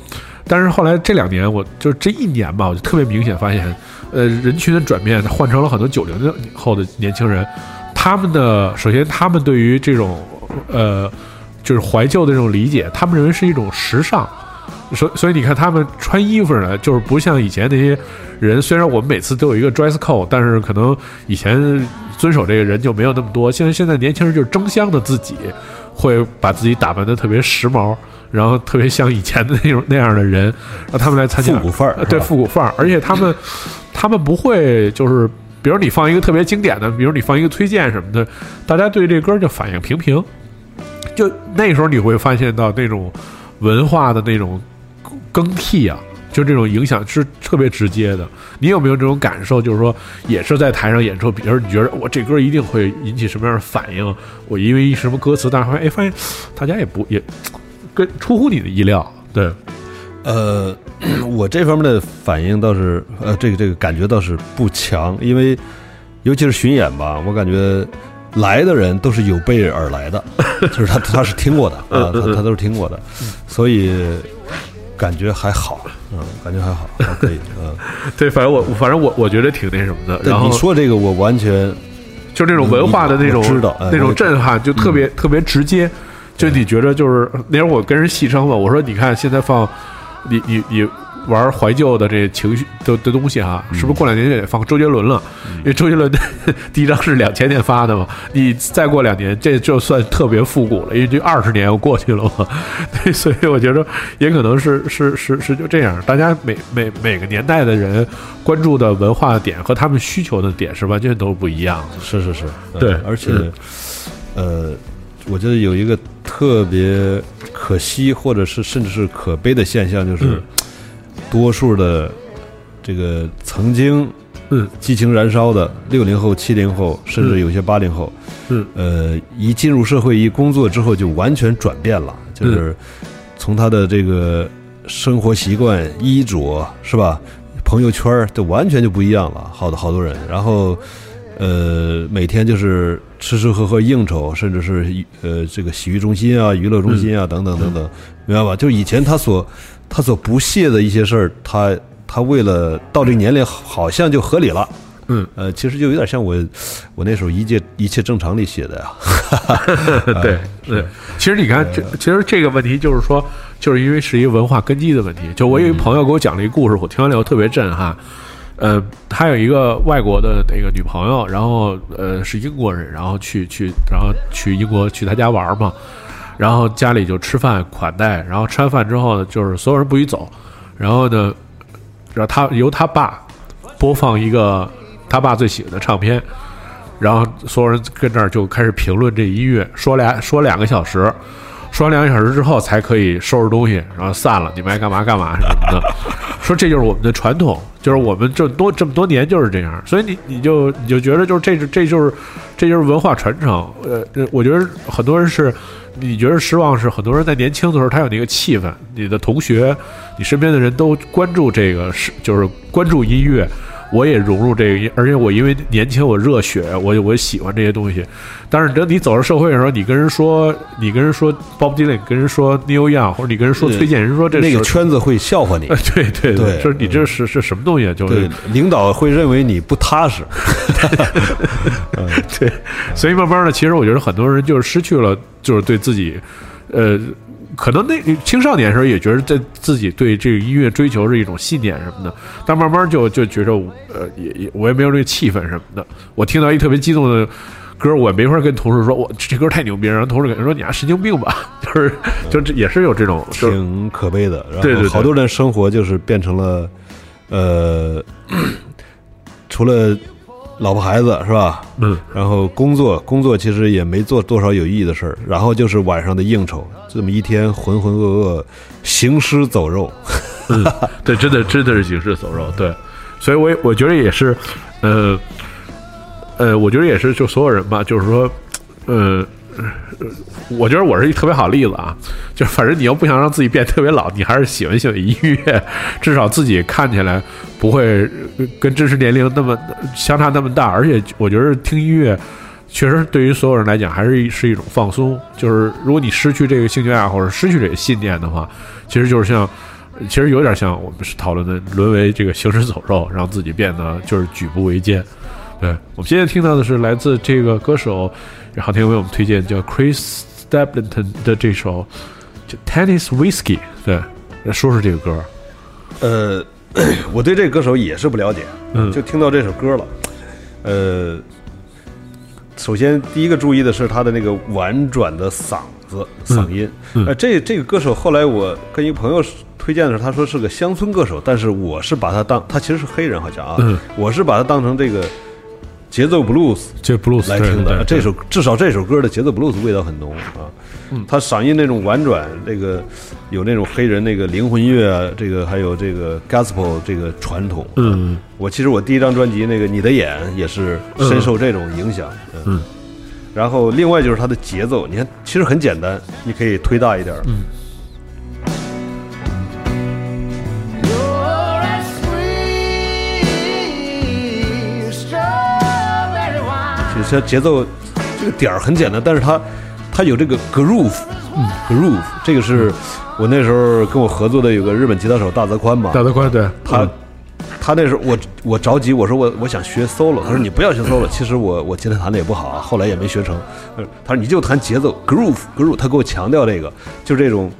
但是后来这两年，我就这一年吧，我就特别明显发现，呃，人群的转变换成了很多九零后的年轻人，他们的首先他们对于这种呃就是怀旧的这种理解，他们认为是一种时尚。所所以你看，他们穿衣服呢，就是不像以前那些人。虽然我们每次都有一个 dress code，但是可能以前遵守这个人就没有那么多。现在现在年轻人就是争相的自己会把自己打扮的特别时髦，然后特别像以前的那种那样的人，让他们来参加复古范儿呃对复古范儿。而且他们他们不会就是，比如你放一个特别经典的，比如你放一个推荐什么的，大家对这歌就反应平平。就那时候你会发现到那种文化的那种更替啊，就这种影响是特别直接的。你有没有这种感受？就是说，也是在台上演出，比如你觉得我这歌一定会引起什么样的反应？我因为什么歌词，但是发现哎，发现大家也不也跟出乎你的意料，对，呃，我这方面的反应倒是，呃，这个这个感觉倒是不强，因为尤其是巡演吧，我感觉来的人都是有备而来的，*laughs* 就是他他是听过的啊，他他都是听过的，所以感觉还好，嗯，感觉还好，还可以，*laughs* 嗯。对，反正我反正我我觉得挺那什么的。对然后你说这个，我完全就那种文化的那种我知道哎那种震撼，就特别、特别直接。就你觉得就是那会儿我跟人戏称嘛，我说你看现在放你你你玩怀旧的这情绪的的东西哈，是不是过两年就得放周杰伦了？因为周杰伦的 *laughs* 第一张是两千年发的嘛，你再过两年这就算特别复古了，因为这二十年又过去了嘛。*laughs* 对，所以我觉得也可能是是是是就这样，大家每每每个年代的人关注的文化点和他们需求的点是完全都不一样的。是是是，对呃而且嗯，呃，我觉得有一个特别可惜，或者是甚至是可悲的现象，就是嗯多数的这个曾经嗯。激情燃烧的六零后、七零后，甚至有些八零后，嗯。呃，一进入社会一工作之后就完全转变了，就是从他的这个生活习惯、衣着是吧，朋友圈儿都完全就不一样了，好多好多人，然后呃，每天就是吃吃喝喝应酬，甚至是呃这个洗浴中心啊、娱乐中心啊、等等等等，明白吧？就以前他所他所不屑的一些事儿，他他为了到这个年龄，好像就合理了。嗯，呃，其实就有点像我我那时候《一切一切正常》里写的呀。*laughs* 对 *laughs* 对，其实你看，这其实这个问题就是说，就是因为是一个文化根基的问题。就我有一个朋友给我讲了一个故事，我听完了以后特别震撼。呃，他有一个外国的那个女朋友，然后呃是英国人，然后去去，然后去英国去他家玩嘛，然后家里就吃饭款待，然后吃完饭之后呢，就是所有人不许走，然后呢，然后他由他爸播放一个他爸最喜欢的唱片，然后所有人跟那儿就开始评论这音乐，说俩说两个小时，说完两个小时之后才可以收拾东西，然后散了，你们爱干嘛干嘛什么的。*laughs* 说这就是我们的传统，就是我们这多这么多年就是这样，所以你你就你就觉得就是这是这就是这就是文化传承。呃，呃我觉得很多人是，你觉得失望是很多人在年轻的时候他有那个气氛，你的同学，你身边的人都关注这个是就是关注音乐。我也融入这个，而且我因为年轻，我热血，我我喜欢这些东西。但是等你走上社会的时候，你跟人说，你跟人说 Bob Dylan，跟人说 Neil Young，或者你跟人说崔健，人说这那个圈子会笑话你，*laughs* 对，对对就是你这是是什么东西？就是，领导会认为你不踏实。*laughs* 对，所以慢慢的，其实我觉得很多人就是失去了，就是对自己，呃，可能那青少年时候也觉得在自己对这个音乐追求是一种信念什么的，但慢慢就就觉得，呃，也也我也没有这个气氛什么的。我听到一特别激动的歌，我也没法跟同事说，我这歌太牛逼了，然后同事可能说你还神经病吧，就是就这也是有这种，挺可悲的。然对对对后好多人生活就是变成了，呃，除了老婆孩子是吧？嗯，然后工作工作其实也没做多少有意义的事儿，然后就是晚上的应酬，这么一天浑浑噩噩，行尸走肉。*laughs* 嗯，对，真的真的是行尸走肉，对，所以我也我觉得也是，呃，呃，我觉得也是，就所有人吧，就是说，呃。我觉得我是一特别好例子啊，就是反正你要不想让自己变特别老，你还是喜欢喜欢音乐，至少自己看起来不会跟真实年龄那么相差那么大。而且我觉得听音乐确实对于所有人来讲还是是一种放松。就是如果你失去这个兴趣爱好或者失去这个信念的话，其实就是像其实有点像我们是讨论的沦为这个行尸走肉，让自己变得就是举步维艰。对我们现在听到的是来自这个歌手，好听为我们推荐叫 Chris Stapleton 的这首叫 Tennis Whiskey。对，来说说这个歌。呃，*clears throat* 我对这个歌手也是不了解，嗯就听到这首歌了。呃，首先第一个注意的是他的那个婉转的嗓子嗓音。嗯呃，这这个歌手后来我跟一个朋友推荐的时候，他说是个乡村歌手，但是我是把他当他其实是黑人好像啊，嗯我是把他当成这个节奏 blues 这 blues 来听的。这首至少这首歌的节奏 blues 味道很浓啊。嗯他嗓音那种婉转，这个有那种黑人那个灵魂乐啊，这个还有这个 gospel 这个传统。嗯我其实我第一张专辑那个你的眼也是深受这种影响。嗯。然后另外就是它的节奏，你看其实很简单，你可以推大一点。嗯。它节奏这个点儿很简单，但是它它有这个 groove，嗯，groove，这个是我那时候跟我合作的有个日本吉他手大泽宽嘛，大泽宽对。他嗯他那时候我我着急，我说我我想学 solo，他说你不要学 solo，*laughs* 其实我我吉他弹的也不好啊，后来也没学成。呃他说你就弹节奏 groove groove，他给我强调这个，就这种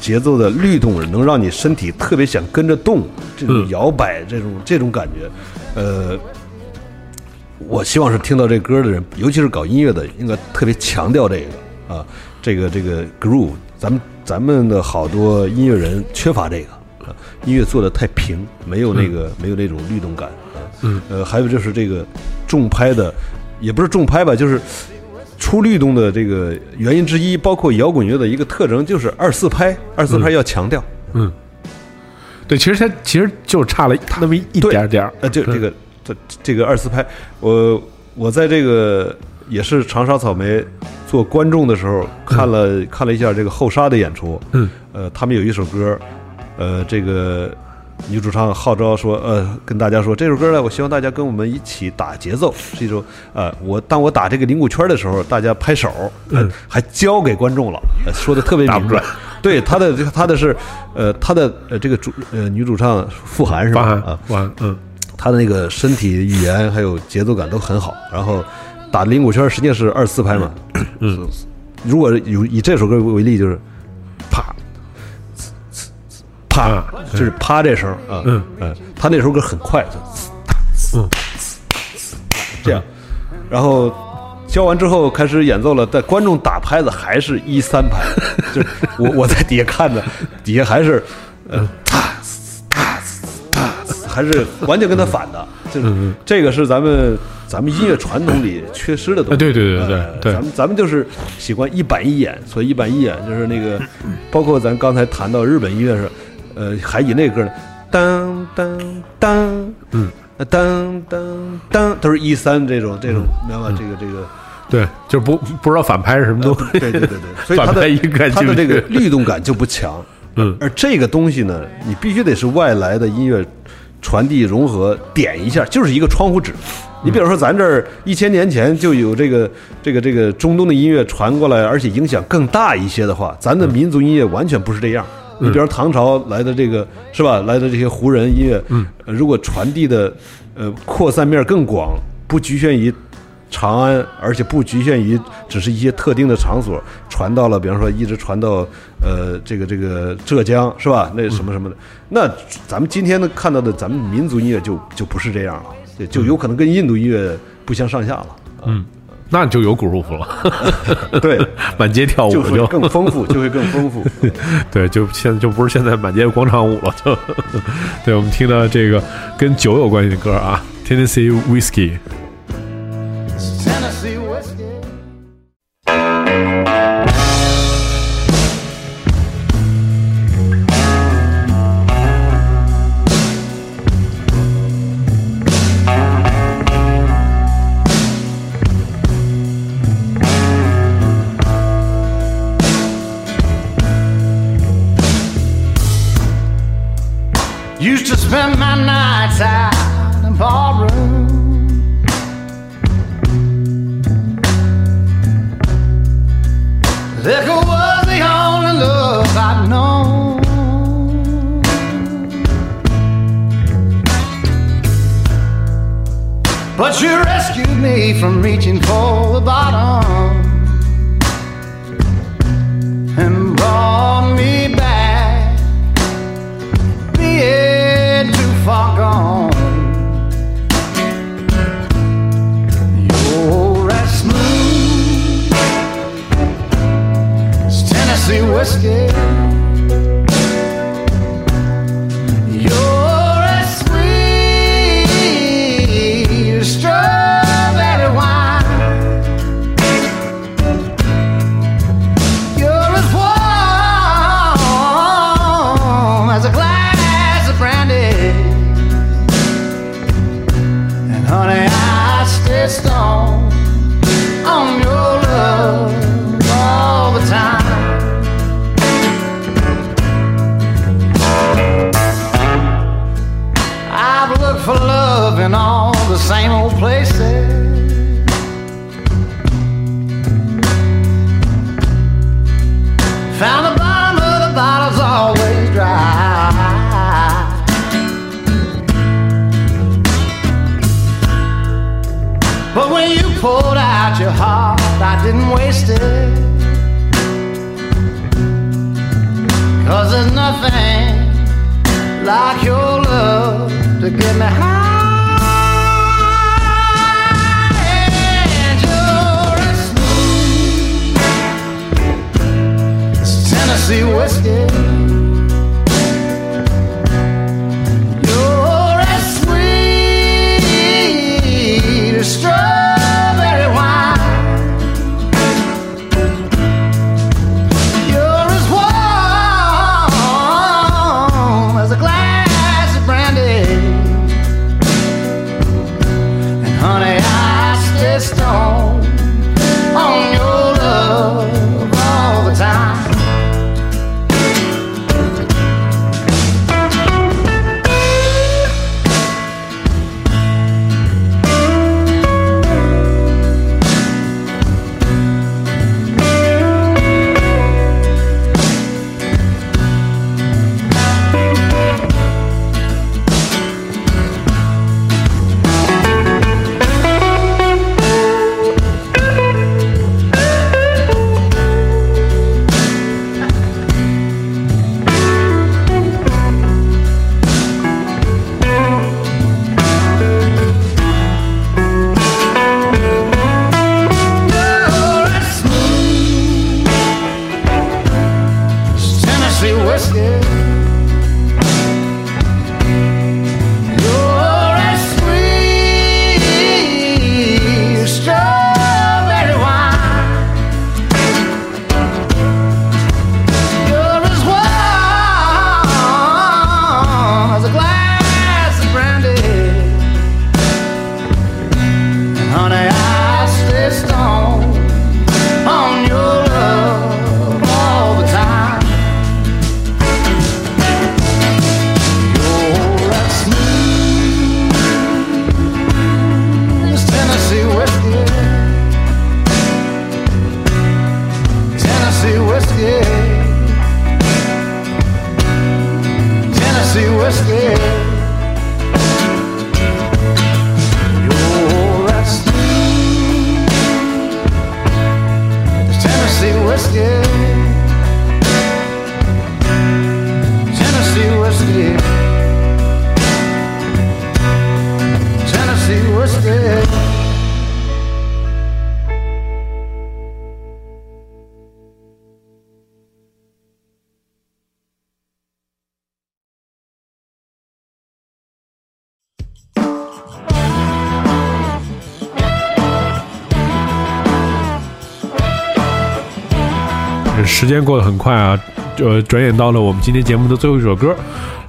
节奏的律动，能让你身体特别想跟着动，这种嗯。摇摆，这种这种感觉，呃，我希望是听到这歌的人，尤其是搞音乐的，应该特别强调这个啊，这个这个 groove，咱们咱们的好多音乐人缺乏这个啊，音乐做的太平，没有那个、没有那种律动感啊，嗯，呃，还有就是这个重拍的，也不是重拍吧，就是出律动的这个原因之一，包括摇滚乐的一个特征，就是二四拍，二四拍要强调，嗯，对，其实它其实就差了那么一一点点儿。呃，就这个这这个二次拍，我我在这个也是长沙草莓做观众的时候看了、看了一下这个后沙的演出，嗯，呃，他们有一首歌，呃，这个女主唱号召说，呃，跟大家说这首歌呢，我希望大家跟我们一起打节奏，是一首，呃，我当我打这个铃鼓圈的时候，大家拍手，呃、还交给观众了，呃说的特别明白。对他的他的是，呃，他的呃这个主呃女主唱傅涵是吧？啊，完嗯他的那个身体语言还有节奏感都很好，然后打铃鼓圈实际上是二四拍嘛。嗯，*coughs* 如果有以这首歌为例，就是啪啪啊，就是啪这声啊，嗯。嗯，他那首歌很快，就嗯。这样，然后教完之后开始演奏了，但观众打拍子还是一三拍，就是我我在底下看着，底下还是呃哒哒哒，还是完全跟他反的，就是嗯这个是咱们咱们音乐传统里缺失的东西。啊对对对对呃对。咱们咱们就是喜欢一板一眼，所以一板一眼就是那个，包括咱刚才谈到日本音乐是，呃，还以那歌呢，当当当，嗯，当当当，都是一三这种这种，明白吧？这个这个。对，就不不知道反拍是什么东西，对对对对，*laughs* 所以它的反拍一看它的这个律动感就不强。嗯。而这个东西呢，你必须得是外来的音乐传递融合点一下，就是一个窗户纸。你比如说，咱这儿一千年前就有这个这个这个中东的音乐传过来，而且影响更大一些的话，咱的民族音乐完全不是这样。你比如唐朝来的这个是吧？来的这些胡人音乐，嗯，如果传递的呃扩散面更广，不局限于长安，而且不局限于只是一些特定的场所，传到了，比方说一直传到呃这个这个浙江是吧？那什么什么的，那咱们今天呢看到的咱们民族音乐就就不是这样了，就就有可能跟印度音乐不相上下了。嗯，那就有 groove 了，*laughs* 对，满街跳舞就会就更丰富，就会更丰富。*laughs* 对，就现在就不是现在满街广场舞了，就对，我们听到这个跟酒有关系的歌啊，Tennessee Whiskey。Tell 间过得很快啊，呃，转眼到了我们今天节目的最后一首歌，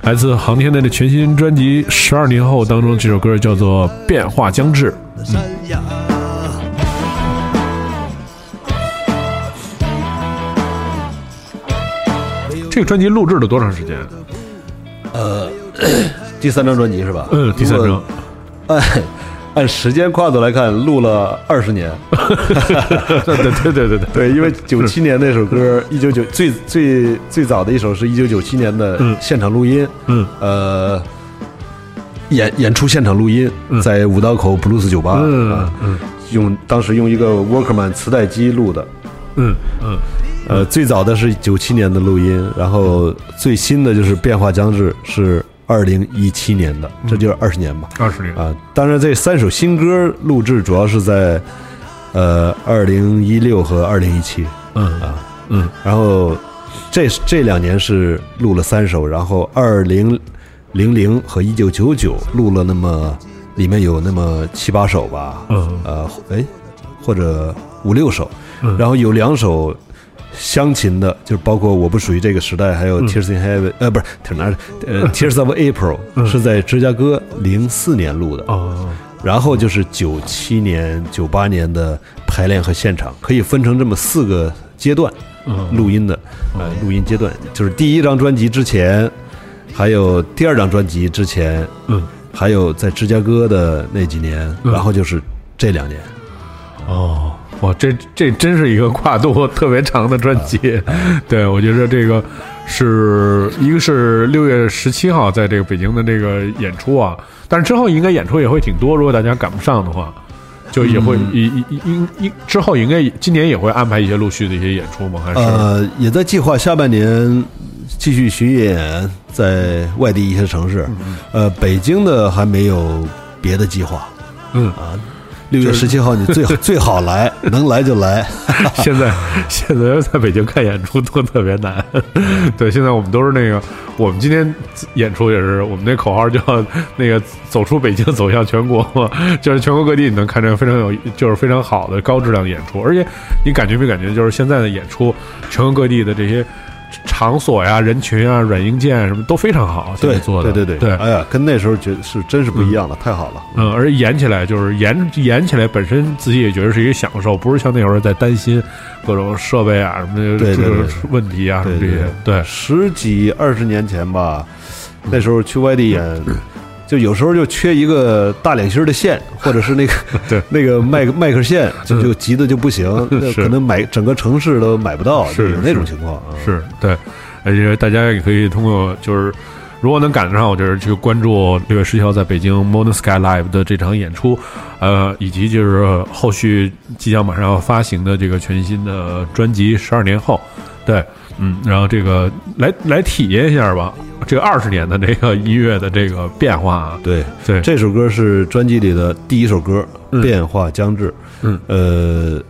来自航天队的全新专辑《十二年后》当中，这首歌叫做《变化将至》。这个专辑录制了多长时间？呃 *coughs* 第三张专辑是吧？嗯，第三张录了。*coughs* 按按时间跨度来看，录了二十年。*laughs* 对对对对对对，对，因为九七年那首歌，一九九最最最早的一首是一九九七年的嗯。现场录音，嗯。呃，演演出现场录音，在五道口布鲁斯酒吧，嗯啊嗯。用当时用一个 Walkman 磁带机录的，嗯嗯，呃，最早的是九七年的录音，然后最新的就是《变化将至》是二零一七年的，这就是二十年吧。二十年。啊，当然这三首新歌录制主要是在呃二零一六和二零一七，嗯啊嗯然后这这两年是录了三首，然后二零零零和一九九九录了那么里面有那么七八首吧，嗯呃哎或者五六首，嗯然后有两首。乡情的，就是包括我不属于这个时代，还有嗯。Tears in Heaven，、呃，不是哪儿？呃，*laughs* Tears of April、是在芝加哥零四年录的，嗯哦。然后就是九七年、九八年的排练和现场，可以分成这么四个阶段嗯。录音的，呃，录音阶段就是第一张专辑之前，还有第二张专辑之前，嗯。还有在芝加哥的那几年，嗯。然后就是这两年，哦，哇，这这真是一个跨度特别长的专辑。*laughs* 对，我觉得这个是一个是六月十七号在这个北京的这个演出啊，但是之后应该演出也会挺多，如果大家赶不上的话，就也会一一一应应之后应该今年也会安排一些陆续的一些演出吗？还是呃，也在计划下半年继续巡演在外地一些城市，呃，北京的还没有别的计划。嗯啊，六月十七号你最好最好来，能来就来。*laughs* 现在现在在北京看演出都特别难。对，现在我们都是那个，我们今天演出也是，我们那口号叫那个走出北京，走向全国嘛，就是全国各地你能看见非常有，就是非常好的高质量演出，而且你感觉没感觉，就是现在的演出，全国各地的这些。场所呀、人群啊、软硬件什么都非常好，对做的。对对对，哎呀，跟那时候觉得是真是不一样了，太好了。嗯，而演起来就是演演起来本身自己也觉得是一个享受，不是像那会儿在担心各种设备啊什么这个问题啊什么这些。对，十几二十年前吧，那时候去外地演，就有时候就缺一个大脸心儿的线，或者是那个 *laughs* 对。那个麦克麦克线，就就急的就不行，*laughs* 那可能买整个城市都买不到，是有那种情况啊。是对，而且大家也可以通过就是。如果能赶得上，我就是去关注六月十七号在北京 Modern Sky Live 的这场演出，呃，以及就是后续即将马上要发行的这个全新的专辑《十二年后》，对，嗯，然后这个来来体验一下吧，这个二十年的这个音乐的这个变化啊，对，对，这首歌是专辑里的第一首歌，嗯变化将至》。嗯，呃，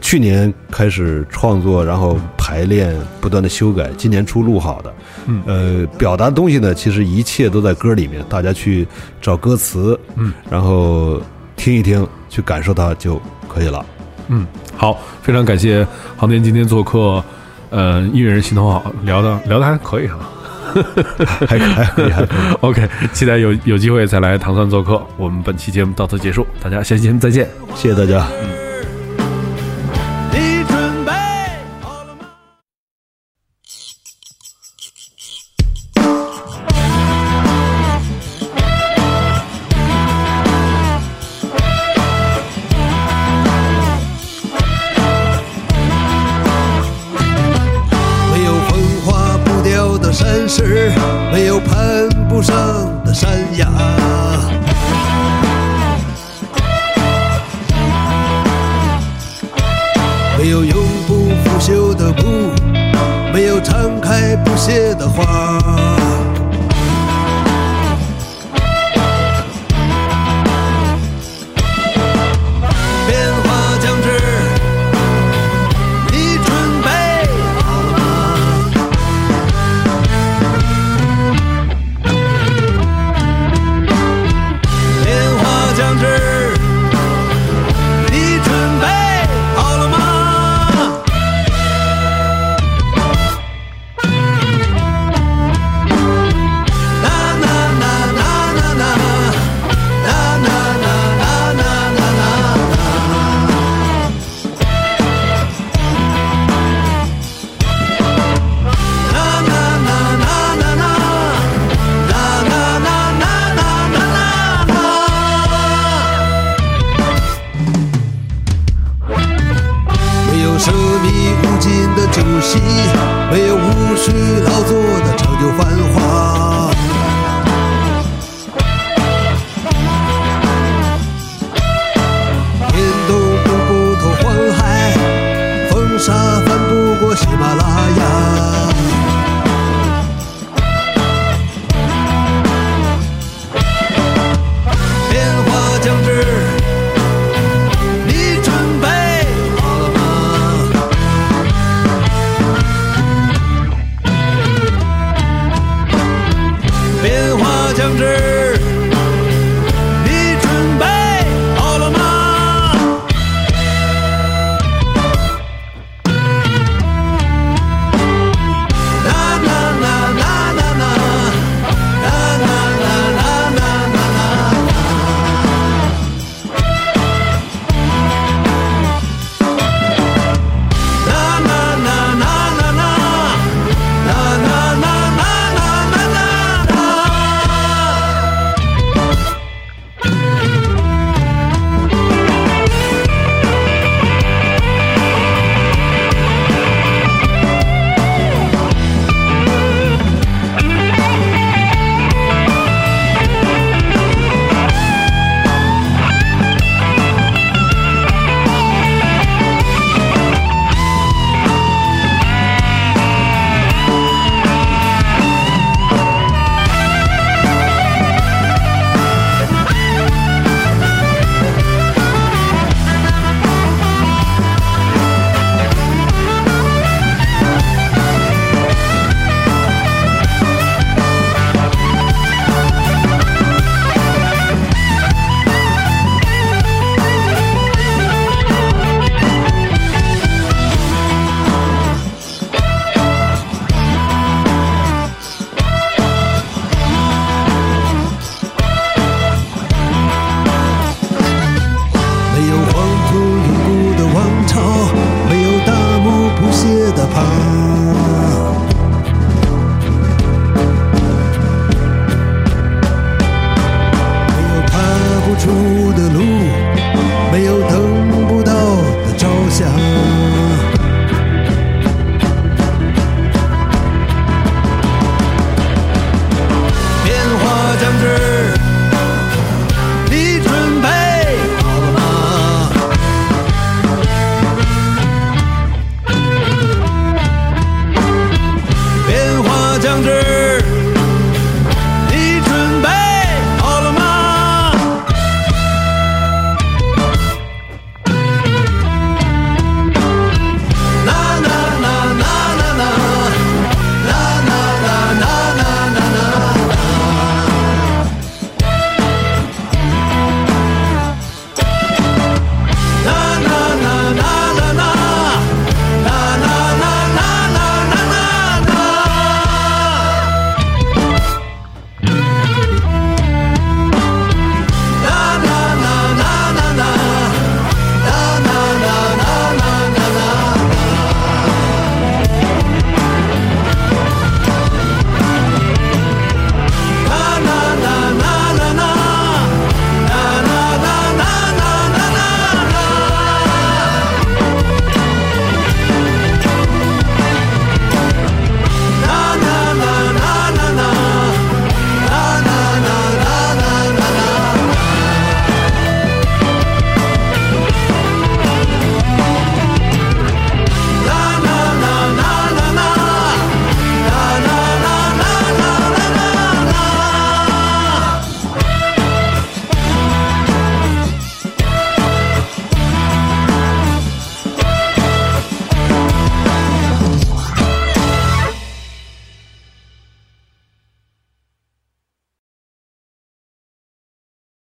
去年开始创作，然后排练，不断的修改，今年初录好的。嗯呃，表达的东西呢，其实一切都在歌里面，大家去找歌词，嗯，然后听一听，去感受它就可以了。嗯，好，非常感谢航天今天做客，呃，音乐人心头好，聊的聊的还可以哈、*laughs* 还还可以，还可以。OK，期待有有机会再来唐山做客。我们本期节目到此结束，大家下期节目再见。谢谢大家。你